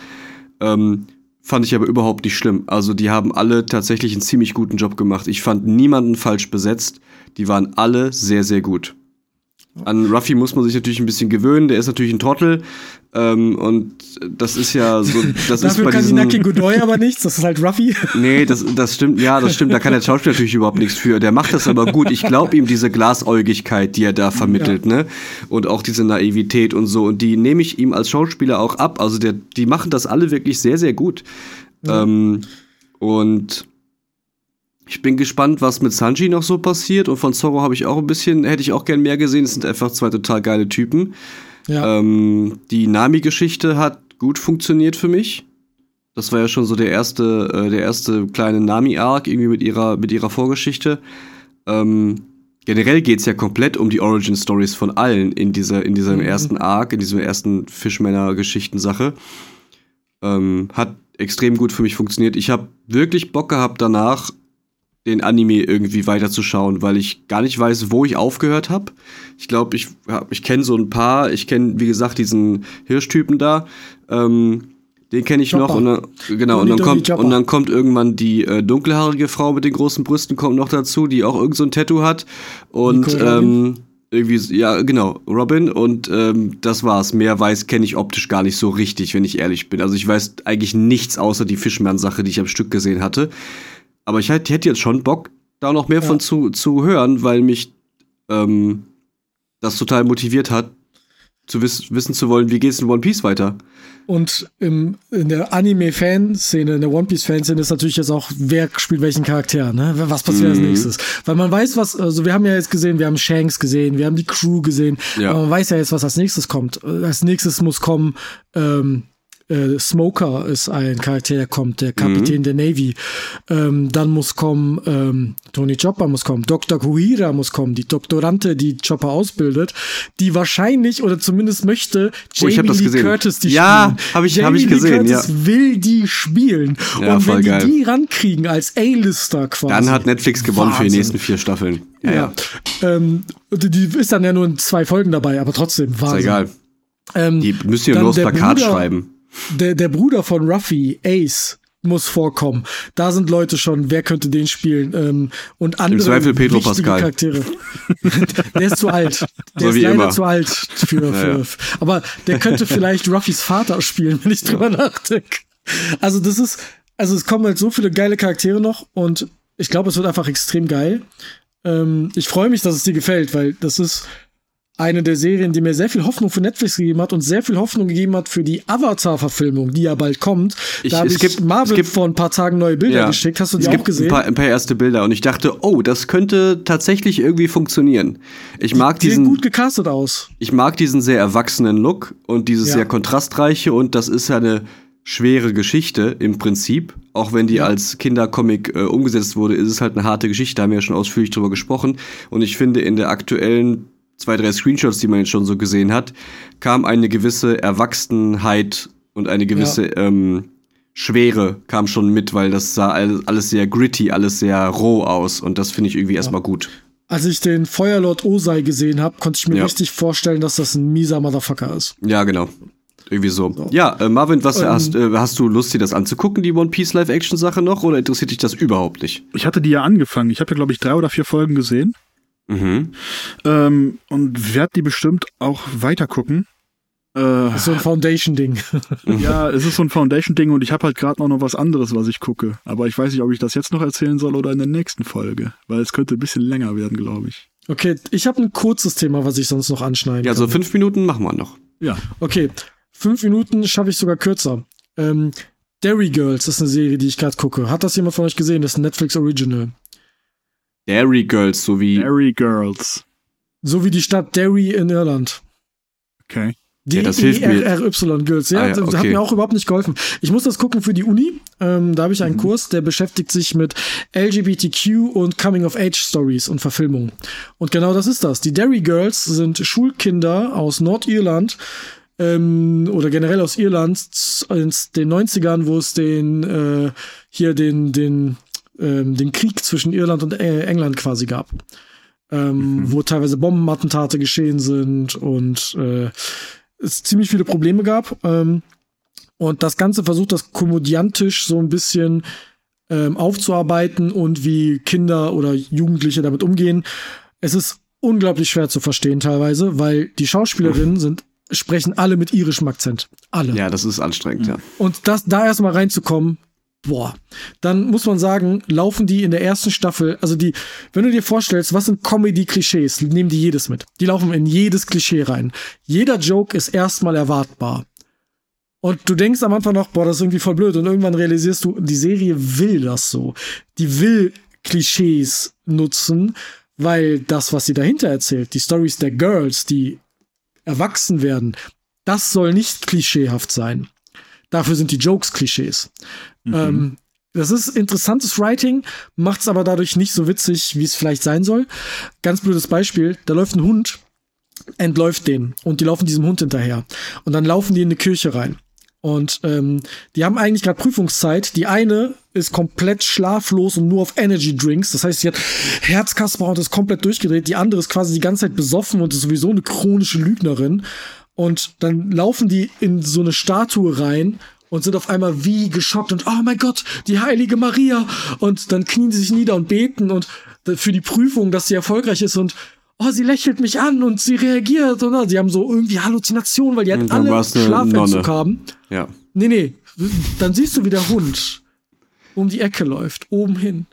Ähm, fand ich aber überhaupt nicht schlimm. Also die haben alle tatsächlich einen ziemlich guten Job gemacht. Ich fand niemanden falsch besetzt. Die waren alle sehr, sehr gut. An Ruffy muss man sich natürlich ein bisschen gewöhnen. Der ist natürlich ein Trottel. Ähm, und das ist ja so, *laughs* das ist
Dafür
bei
kann
diesen...
die Naki Godoy aber nichts, das ist halt Ruffy. *laughs*
Nee, das, das stimmt, ja, das stimmt. Da kann der Schauspieler natürlich überhaupt nichts für. Der macht das aber gut. Ich glaube ihm diese Glasäugigkeit, die er da vermittelt, ne? Und auch diese Naivität und so. Und die nehme ich ihm als Schauspieler auch ab. Also der, die machen das alle wirklich sehr, sehr gut. Ähm, und ich bin gespannt, was mit Sanji noch so passiert. Und von Zorro habe ich auch ein bisschen, hätte ich auch gern mehr gesehen. Es sind einfach zwei total geile Typen.
Ja.
Ähm, die Nami-Geschichte hat gut funktioniert für mich. Das war ja schon so der erste, äh, der erste kleine Nami-Arc irgendwie mit ihrer, mit ihrer Vorgeschichte. Ähm, generell geht's ja komplett um die Origin-Stories von allen in dieser, in diesem
Mhm.
ersten Arc, in diesem ersten Fischmänner-Geschichten-Sache. Ähm, hat extrem gut für mich funktioniert. Ich habe wirklich Bock gehabt danach, den Anime irgendwie weiterzuschauen, weil ich gar nicht weiß, wo ich aufgehört habe. Ich glaube, ich, hab- ich kenne so ein paar. Ich kenne, wie gesagt, diesen Hirschtypen da. Ähm, den kenne ich
Chopper.
noch. Und dann, genau, und dann, kommt, und dann kommt irgendwann die äh, dunkelhaarige Frau mit den großen Brüsten kommt noch dazu, die auch irgend so ein Tattoo hat. Und ähm, irgendwie, ja, genau, Robin. Und ähm, das war's. Mehr weiß, kenne ich optisch gar nicht so richtig, wenn ich ehrlich bin. Also ich weiß eigentlich nichts außer die Fischmann-Sache, die ich am Stück gesehen hatte. Aber ich hätte jetzt schon Bock, da noch mehr
Ja.
von zu, zu hören, weil mich ähm, das total motiviert hat, zu wiss wissen zu wollen, wie geht's in One Piece weiter.
Und im, in der Anime-Fanszene, in der One Piece-Fanszene ist natürlich jetzt auch, wer spielt welchen Charakter, ne? Was passiert als
Mhm.
nächstes? Weil man weiß, was, also wir haben ja jetzt gesehen, wir haben Shanks gesehen, wir haben die Crew gesehen,
Ja.
aber man weiß ja jetzt, was als nächstes kommt. Äh, Als nächstes muss kommen, ähm, äh, Smoker ist ein Charakter, der kommt, der Kapitän der Navy. Ähm, dann muss kommen, ähm, Tony Chopper muss kommen, Dr. Kuhira muss kommen, die Doktorante, die Chopper ausbildet, die wahrscheinlich oder zumindest möchte
Oh,
Jamie
das
Lee
gesehen.
Curtis die
Ja,
spielen.
hab ich- hab ich
Lee
gesehen,
Curtis
ja.
will die spielen.
Ja,
Und wenn die
geil.
die rankriegen als A-Lister quasi.
Dann hat Netflix gewonnen für die
Wahnsinn.
nächsten vier Staffeln. Ja, ja.
Ähm, die, die ist dann ja nur in zwei Folgen dabei, aber trotzdem,
Ist
Wahnsinn.
egal.
Ähm,
Die müssen ja nur aufs Plakat
Bruder-
schreiben.
Der, der Bruder von Ruffy, Ace, muss vorkommen. Da sind Leute schon, wer könnte den spielen? Ähm, und andere
Zweifel Pedro
wichtige
Pascal.
Charaktere. *laughs* der ist zu alt. Der
So
ist leider
immer.
zu alt für, für aber der könnte vielleicht Ruffys Vater spielen, wenn ich drüber nachdenke. Also das ist, also es kommen halt so viele geile Charaktere noch und ich glaube, es wird einfach extrem geil. Ähm, ich freue mich, dass es dir gefällt, weil das ist eine der Serien, die mir sehr viel Hoffnung für Netflix gegeben hat und sehr viel Hoffnung gegeben hat für die Avatar-Verfilmung, die ja bald kommt.
Ich-
da habe
es
ich
gibt-
Marvel
gibt-
vor ein paar Tagen neue Bilder geschickt. Hast du die
es
auch
gibt
gesehen?
Ein paar, ein paar erste Bilder und ich dachte, oh, das könnte tatsächlich irgendwie funktionieren. Ich mag
Sieht
diesen,
gut gecastet aus.
ich mag diesen sehr erwachsenen Look und dieses
Ja.
sehr kontrastreiche und das ist ja eine schwere Geschichte im Prinzip. Auch wenn die
Ja.
als Kindercomic äh, umgesetzt wurde, ist es halt eine harte Geschichte. Da haben wir ja schon ausführlich drüber gesprochen. Und ich finde, in der aktuellen zwei, drei Screenshots, die man jetzt schon so gesehen hat, kam eine gewisse Erwachsenheit und eine gewisse ja. ähm, Schwere kam schon mit, weil das sah alles sehr gritty, alles sehr roh aus und das finde ich irgendwie ja. erstmal gut.
Als ich den Feuerlord Osei gesehen habe, konnte ich mir ja. richtig vorstellen, dass das ein mieser Motherfucker ist.
Ja, genau. Irgendwie so. so. Ja, äh, Marvin, was ähm, hast, äh, hast du Lust, dir das anzugucken, die One Piece Live-Action-Sache noch, oder interessiert dich das überhaupt nicht?
Ich hatte die ja angefangen. Ich habe ja, glaube ich, drei oder vier Folgen gesehen. Mhm. Ähm, und werde die bestimmt auch weiter gucken.
Äh, ist so ein Foundation-Ding. *laughs*
ja, es ist so ein Foundation-Ding und ich habe halt gerade noch was anderes, was ich gucke. Aber ich weiß nicht, ob ich das jetzt noch erzählen soll oder in der nächsten Folge, weil es könnte ein bisschen länger werden, glaube ich.
Okay, ich habe ein kurzes Thema, was ich sonst noch anschneiden
ja, kann. Ja, so fünf Minuten machen wir noch.
Ja. Okay, fünf Minuten schaffe ich sogar kürzer. Ähm, Derry Girls ist eine Serie, die ich gerade gucke. Hat das jemand von euch gesehen? Das ist ein Netflix Original.
Derry Girls, so wie.
Derry Girls.
So wie die Stadt Derry in Irland.
Okay.
Die ja. RY Girls, ja, ah, ja okay. hat mir auch überhaupt nicht geholfen. Ich muss das gucken für die Uni. Ähm, da habe ich einen mhm. Kurs, der beschäftigt sich mit LGBTQ und Coming of Age Stories und Verfilmungen. Und genau das ist das. Die Derry Girls sind Schulkinder aus Nordirland ähm, oder generell aus Irland in den 90ern, wo es den äh, hier den den ähm, den Krieg zwischen Irland und äh, England quasi gab. Ähm, mhm. wo teilweise Bombenattentate geschehen sind und äh, es ziemlich viele Probleme gab. Ähm, und das Ganze versucht das komödiantisch so ein bisschen ähm, aufzuarbeiten und wie Kinder oder Jugendliche damit umgehen. Es ist unglaublich schwer zu verstehen teilweise, weil die Schauspielerinnen sind sprechen alle mit irischem Akzent. Alle.
Ja, das ist anstrengend, ja.
Und das, da erstmal reinzukommen, boah, dann muss man sagen, laufen die in der ersten Staffel, also die, wenn du dir vorstellst, was sind Comedy-Klischees, nehmen die jedes mit. Die laufen in jedes Klischee rein. Jeder Joke ist erstmal erwartbar. Und du denkst am Anfang noch, boah, das ist irgendwie voll blöd. Und irgendwann realisierst du, die Serie will das so. Die will Klischees nutzen, weil das, was sie dahinter erzählt, die Stories der Girls, die erwachsen werden, das soll nicht klischeehaft sein. Dafür sind die Jokes Klischees. Mhm. Ähm, das ist interessantes Writing, macht es aber dadurch nicht so witzig, wie es vielleicht sein soll. Ganz blödes Beispiel, da läuft ein Hund, entläuft den und die laufen diesem Hund hinterher. Und dann laufen die in eine Kirche rein. Und ähm, die haben eigentlich gerade Prüfungszeit. Die eine ist komplett schlaflos und nur auf Energy Drinks. Das heißt, sie hat Herzkasper und ist komplett durchgedreht. Die andere ist quasi die ganze Zeit besoffen und ist sowieso eine chronische Lügnerin. Und dann laufen die in so eine Statue rein und sind auf einmal wie geschockt und oh mein Gott, die heilige Maria. Und dann knien sie sich nieder und beten und für die Prüfung, dass sie erfolgreich ist und oh, sie lächelt mich an und sie reagiert und sie haben so irgendwie Halluzinationen, weil die halt alle Schlafentzug haben.
Ja.
Nee, nee, dann siehst du, wie der Hund um die Ecke läuft, oben hin.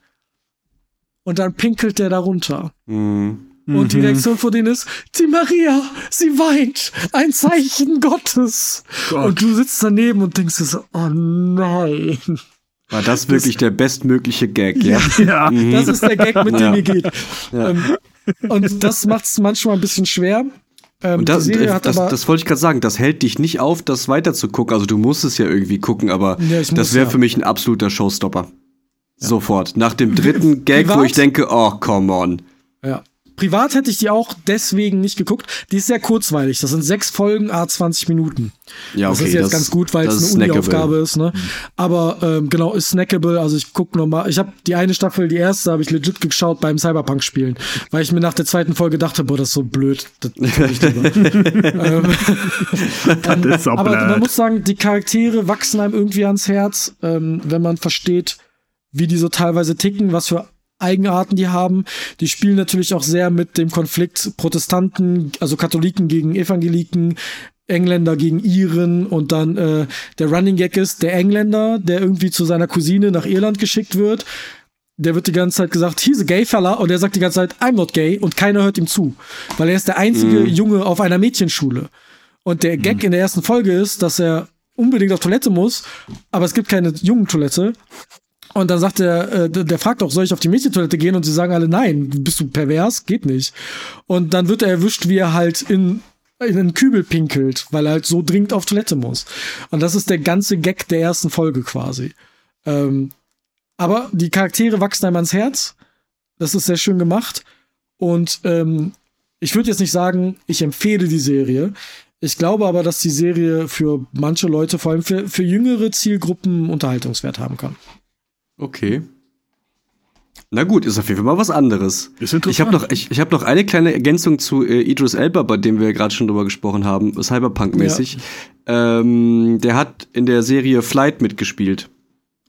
Und dann pinkelt der da runter. Mhm. Und die mhm. Reaktion von denen ist, die Maria, sie weint, ein Zeichen Gottes. Gott. Und du sitzt daneben und denkst dir so, oh nein.
War das wirklich das, der bestmögliche Gag, ja? *laughs*
Ja, mhm. das ist der Gag, mit dem ihr geht. Ja. Ähm, und das macht es manchmal ein bisschen schwer.
Ähm, und das, das, das, das, wollte ich gerade sagen, das hält dich nicht auf, das weiter zu gucken. Also du musst es ja irgendwie gucken, aber ja, das wäre ja. für mich ein absoluter Showstopper. Ja. Sofort. Nach dem dritten *laughs* Gag, wo ich denke, oh, come on.
Ja. Privat hätte ich die auch deswegen nicht geguckt. Die ist sehr kurzweilig. Das sind sechs Folgen, a 20 Minuten. Ja, okay, das ist jetzt das, ganz gut, weil es eine Uni-Aufgabe ist. Ne? Aber ähm, genau, ist snackable. Also ich gucke nochmal. Ich habe die eine Staffel, die erste, habe ich legit geschaut beim Cyberpunk-Spielen. Weil ich mir nach der zweiten Folge dachte, boah, das ist so blöd. Das, ich *laughs* ähm, *laughs* das ist so aber blöd. man muss sagen, die Charaktere wachsen einem irgendwie ans Herz, ähm, wenn man versteht, wie die so teilweise ticken, was für Eigenarten die haben. Die spielen natürlich auch sehr mit dem Konflikt Protestanten, also Katholiken gegen Evangeliken, Engländer gegen Iren und dann äh, der Running Gag ist der Engländer, der irgendwie zu seiner Cousine nach Irland geschickt wird. Der wird die ganze Zeit gesagt, he's a gay fella und er sagt die ganze Zeit, I'm not gay und keiner hört ihm zu, weil er ist der einzige mm. Junge auf einer Mädchenschule. Und der Gag mm. in der ersten Folge ist, dass er unbedingt auf Toilette muss, aber es gibt keine Jungen-Toilette. Und dann sagt der, äh, der fragt auch, soll ich auf die Mädchentoilette gehen? Und sie sagen alle, nein, bist du pervers? Geht nicht. Und dann wird er erwischt, wie er halt in, in einen Kübel pinkelt, weil er halt so dringend auf Toilette muss. Und das ist der ganze Gag der ersten Folge quasi. Ähm, aber die Charaktere wachsen einem ans Herz. Das ist sehr schön gemacht. Und ähm, ich würde jetzt nicht sagen, ich empfehle die Serie. Ich glaube aber, dass die Serie für manche Leute, vor allem für, für jüngere Zielgruppen, Unterhaltungswert haben kann.
Okay. Na gut, ist auf jeden Fall mal was anderes.
Ist interessant.
Ich habe noch, ich, ich hab noch eine kleine Ergänzung zu äh, Idris Elba, bei dem wir gerade schon drüber gesprochen haben, Cyberpunk-mäßig. Ähm, der hat in der Serie Flight mitgespielt.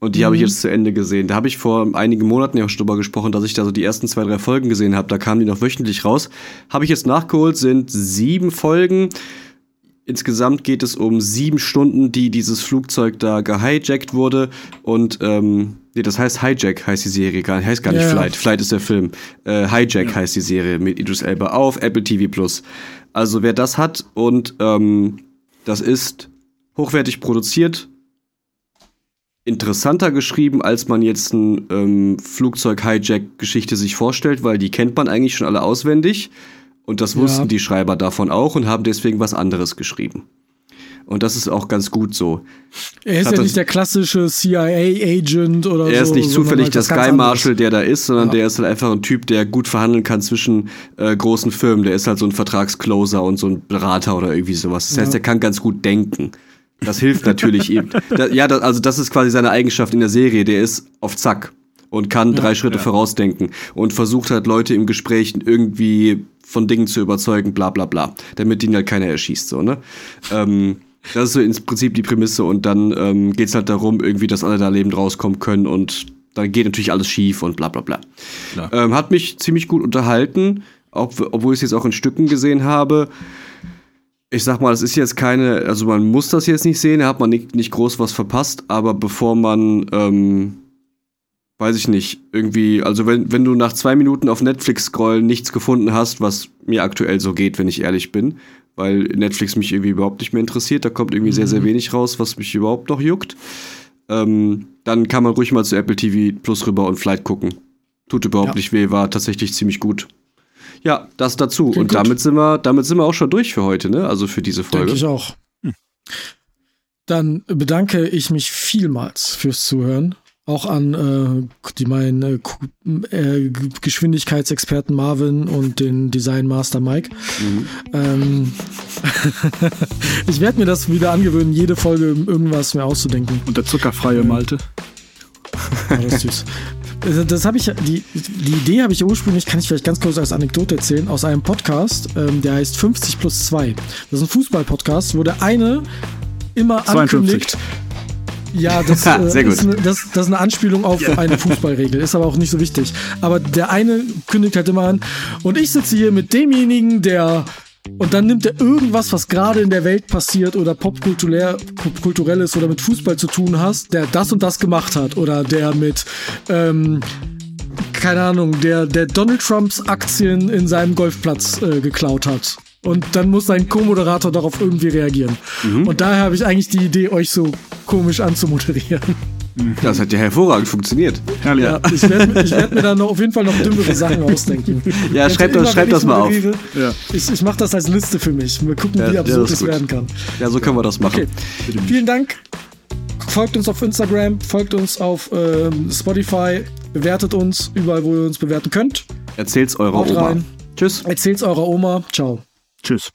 Und die
Mhm.
habe ich jetzt zu Ende gesehen. Da habe ich vor einigen Monaten ja auch schon drüber gesprochen, dass ich da so die ersten zwei, drei Folgen gesehen habe. Da kamen die noch wöchentlich raus. Habe ich jetzt nachgeholt, sind sieben Folgen. Insgesamt geht es um sieben Stunden, die dieses Flugzeug da gehijackt wurde. Und, ähm, nee, das heißt Hijack heißt die Serie, gar, heißt gar nicht
Ja, ja.
Flight. Flight ist der Film. Äh, Hijack heißt die Serie mit Idris Elba auf Apple TV Plus. Also wer das hat und ähm, das ist hochwertig produziert, interessanter geschrieben, als man jetzt ein ähm, Flugzeug-Hijack-Geschichte sich vorstellt, weil die kennt man eigentlich schon alle auswendig. Und das
Ja.
wussten die Schreiber davon auch und haben deswegen was anderes geschrieben. Und das ist auch ganz gut so.
Er ist ja
das-
nicht der klassische CIA-Agent oder so.
Er ist nicht zufällig
halt
der Sky. Marshal, der da ist, sondern
Ja.
der ist halt einfach ein Typ, der gut verhandeln kann zwischen äh, großen Firmen. Der ist halt so ein Vertragscloser und so ein Berater oder irgendwie sowas. Das heißt,
Ja.
der kann ganz gut denken. Das hilft natürlich ihm. *laughs* Da, ja, da, also das ist quasi seine Eigenschaft in der Serie. Der ist auf Zack und kann drei Schritte vorausdenken und versucht halt Leute im Gespräch irgendwie von Dingen zu überzeugen, bla bla bla, damit ihn halt keiner erschießt, so, ne? Ähm, das ist so ins Prinzip die Prämisse und dann ähm, geht's halt darum, irgendwie, dass alle da lebend rauskommen können und dann geht natürlich alles schief und bla bla bla. Ähm, hat mich ziemlich gut unterhalten, ob, obwohl ich es jetzt auch in Stücken gesehen habe. Ich sag mal, es ist jetzt keine, also man muss das jetzt nicht sehen, da hat man nicht, nicht groß was verpasst, aber bevor man, ähm, weiß ich nicht, irgendwie, also wenn, wenn du nach zwei Minuten auf Netflix scrollen nichts gefunden hast, was mir aktuell so geht, wenn ich ehrlich bin, weil Netflix mich irgendwie überhaupt nicht mehr interessiert, da kommt irgendwie sehr, sehr wenig raus, was mich überhaupt noch juckt, ähm, dann kann man ruhig mal zu Apple TV Plus rüber und Flight gucken. Tut überhaupt
Ja.
nicht weh, war tatsächlich ziemlich gut. Ja, das dazu.
Klingt
und
gut.
damit sind wir, damit sind wir auch schon durch für heute, ne? Also für diese Folge.
Denke ich auch. Dann bedanke ich mich vielmals fürs Zuhören. Auch an äh, die meinen äh, äh, Geschwindigkeitsexperten Marvin und den Designmaster Mike.
Mhm.
Ähm, *laughs* ich werde mir das wieder angewöhnen, jede Folge irgendwas mir auszudenken.
Und der zuckerfreie Malte.
Ja, das ist süß. Das habe ich, die, die Idee habe ich ursprünglich, kann ich vielleicht ganz kurz als Anekdote erzählen, aus einem Podcast, ähm, der heißt 50 plus 2. Das ist ein Fußball-Podcast, wo der eine immer
52.
ankündigt. Ja, das, *laughs* äh,
Sehr gut.
Ist eine, das, das ist eine Anspielung auf eine Fußballregel, ist aber auch nicht so wichtig. Aber der eine kündigt halt immer an, und ich sitze hier mit demjenigen, der und dann nimmt er irgendwas, was gerade in der Welt passiert oder popkulturell kulturell ist oder mit Fußball zu tun hast, der das und das gemacht hat oder der mit ähm, keine Ahnung, der, der Donald Trumps Aktien in seinem Golfplatz äh, geklaut hat. Und dann muss sein Co-Moderator darauf irgendwie reagieren. Und daher habe ich eigentlich die Idee, euch so komisch anzumoderieren.
Das hat ja hervorragend funktioniert.
Herrlich.
Ja, ich werde werd mir dann noch auf jeden Fall noch dümmere Sachen *laughs* ausdenken.
Ja, schreibt das-
ich
das mal auf.
Ja.
Ich, ich mache das als Liste für mich. Wir gucken,
Ja,
wie
ja,
absurd
das
es werden kann.
Ja, so können wir das machen.
Okay. Vielen Dank. Folgt uns auf Instagram, folgt uns auf ähm, Spotify, bewertet uns überall, wo ihr uns bewerten könnt.
Erzählt's eurer Oma.
rein.
Tschüss.
Erzählt's eurer Oma. Ciao.
Tschüss.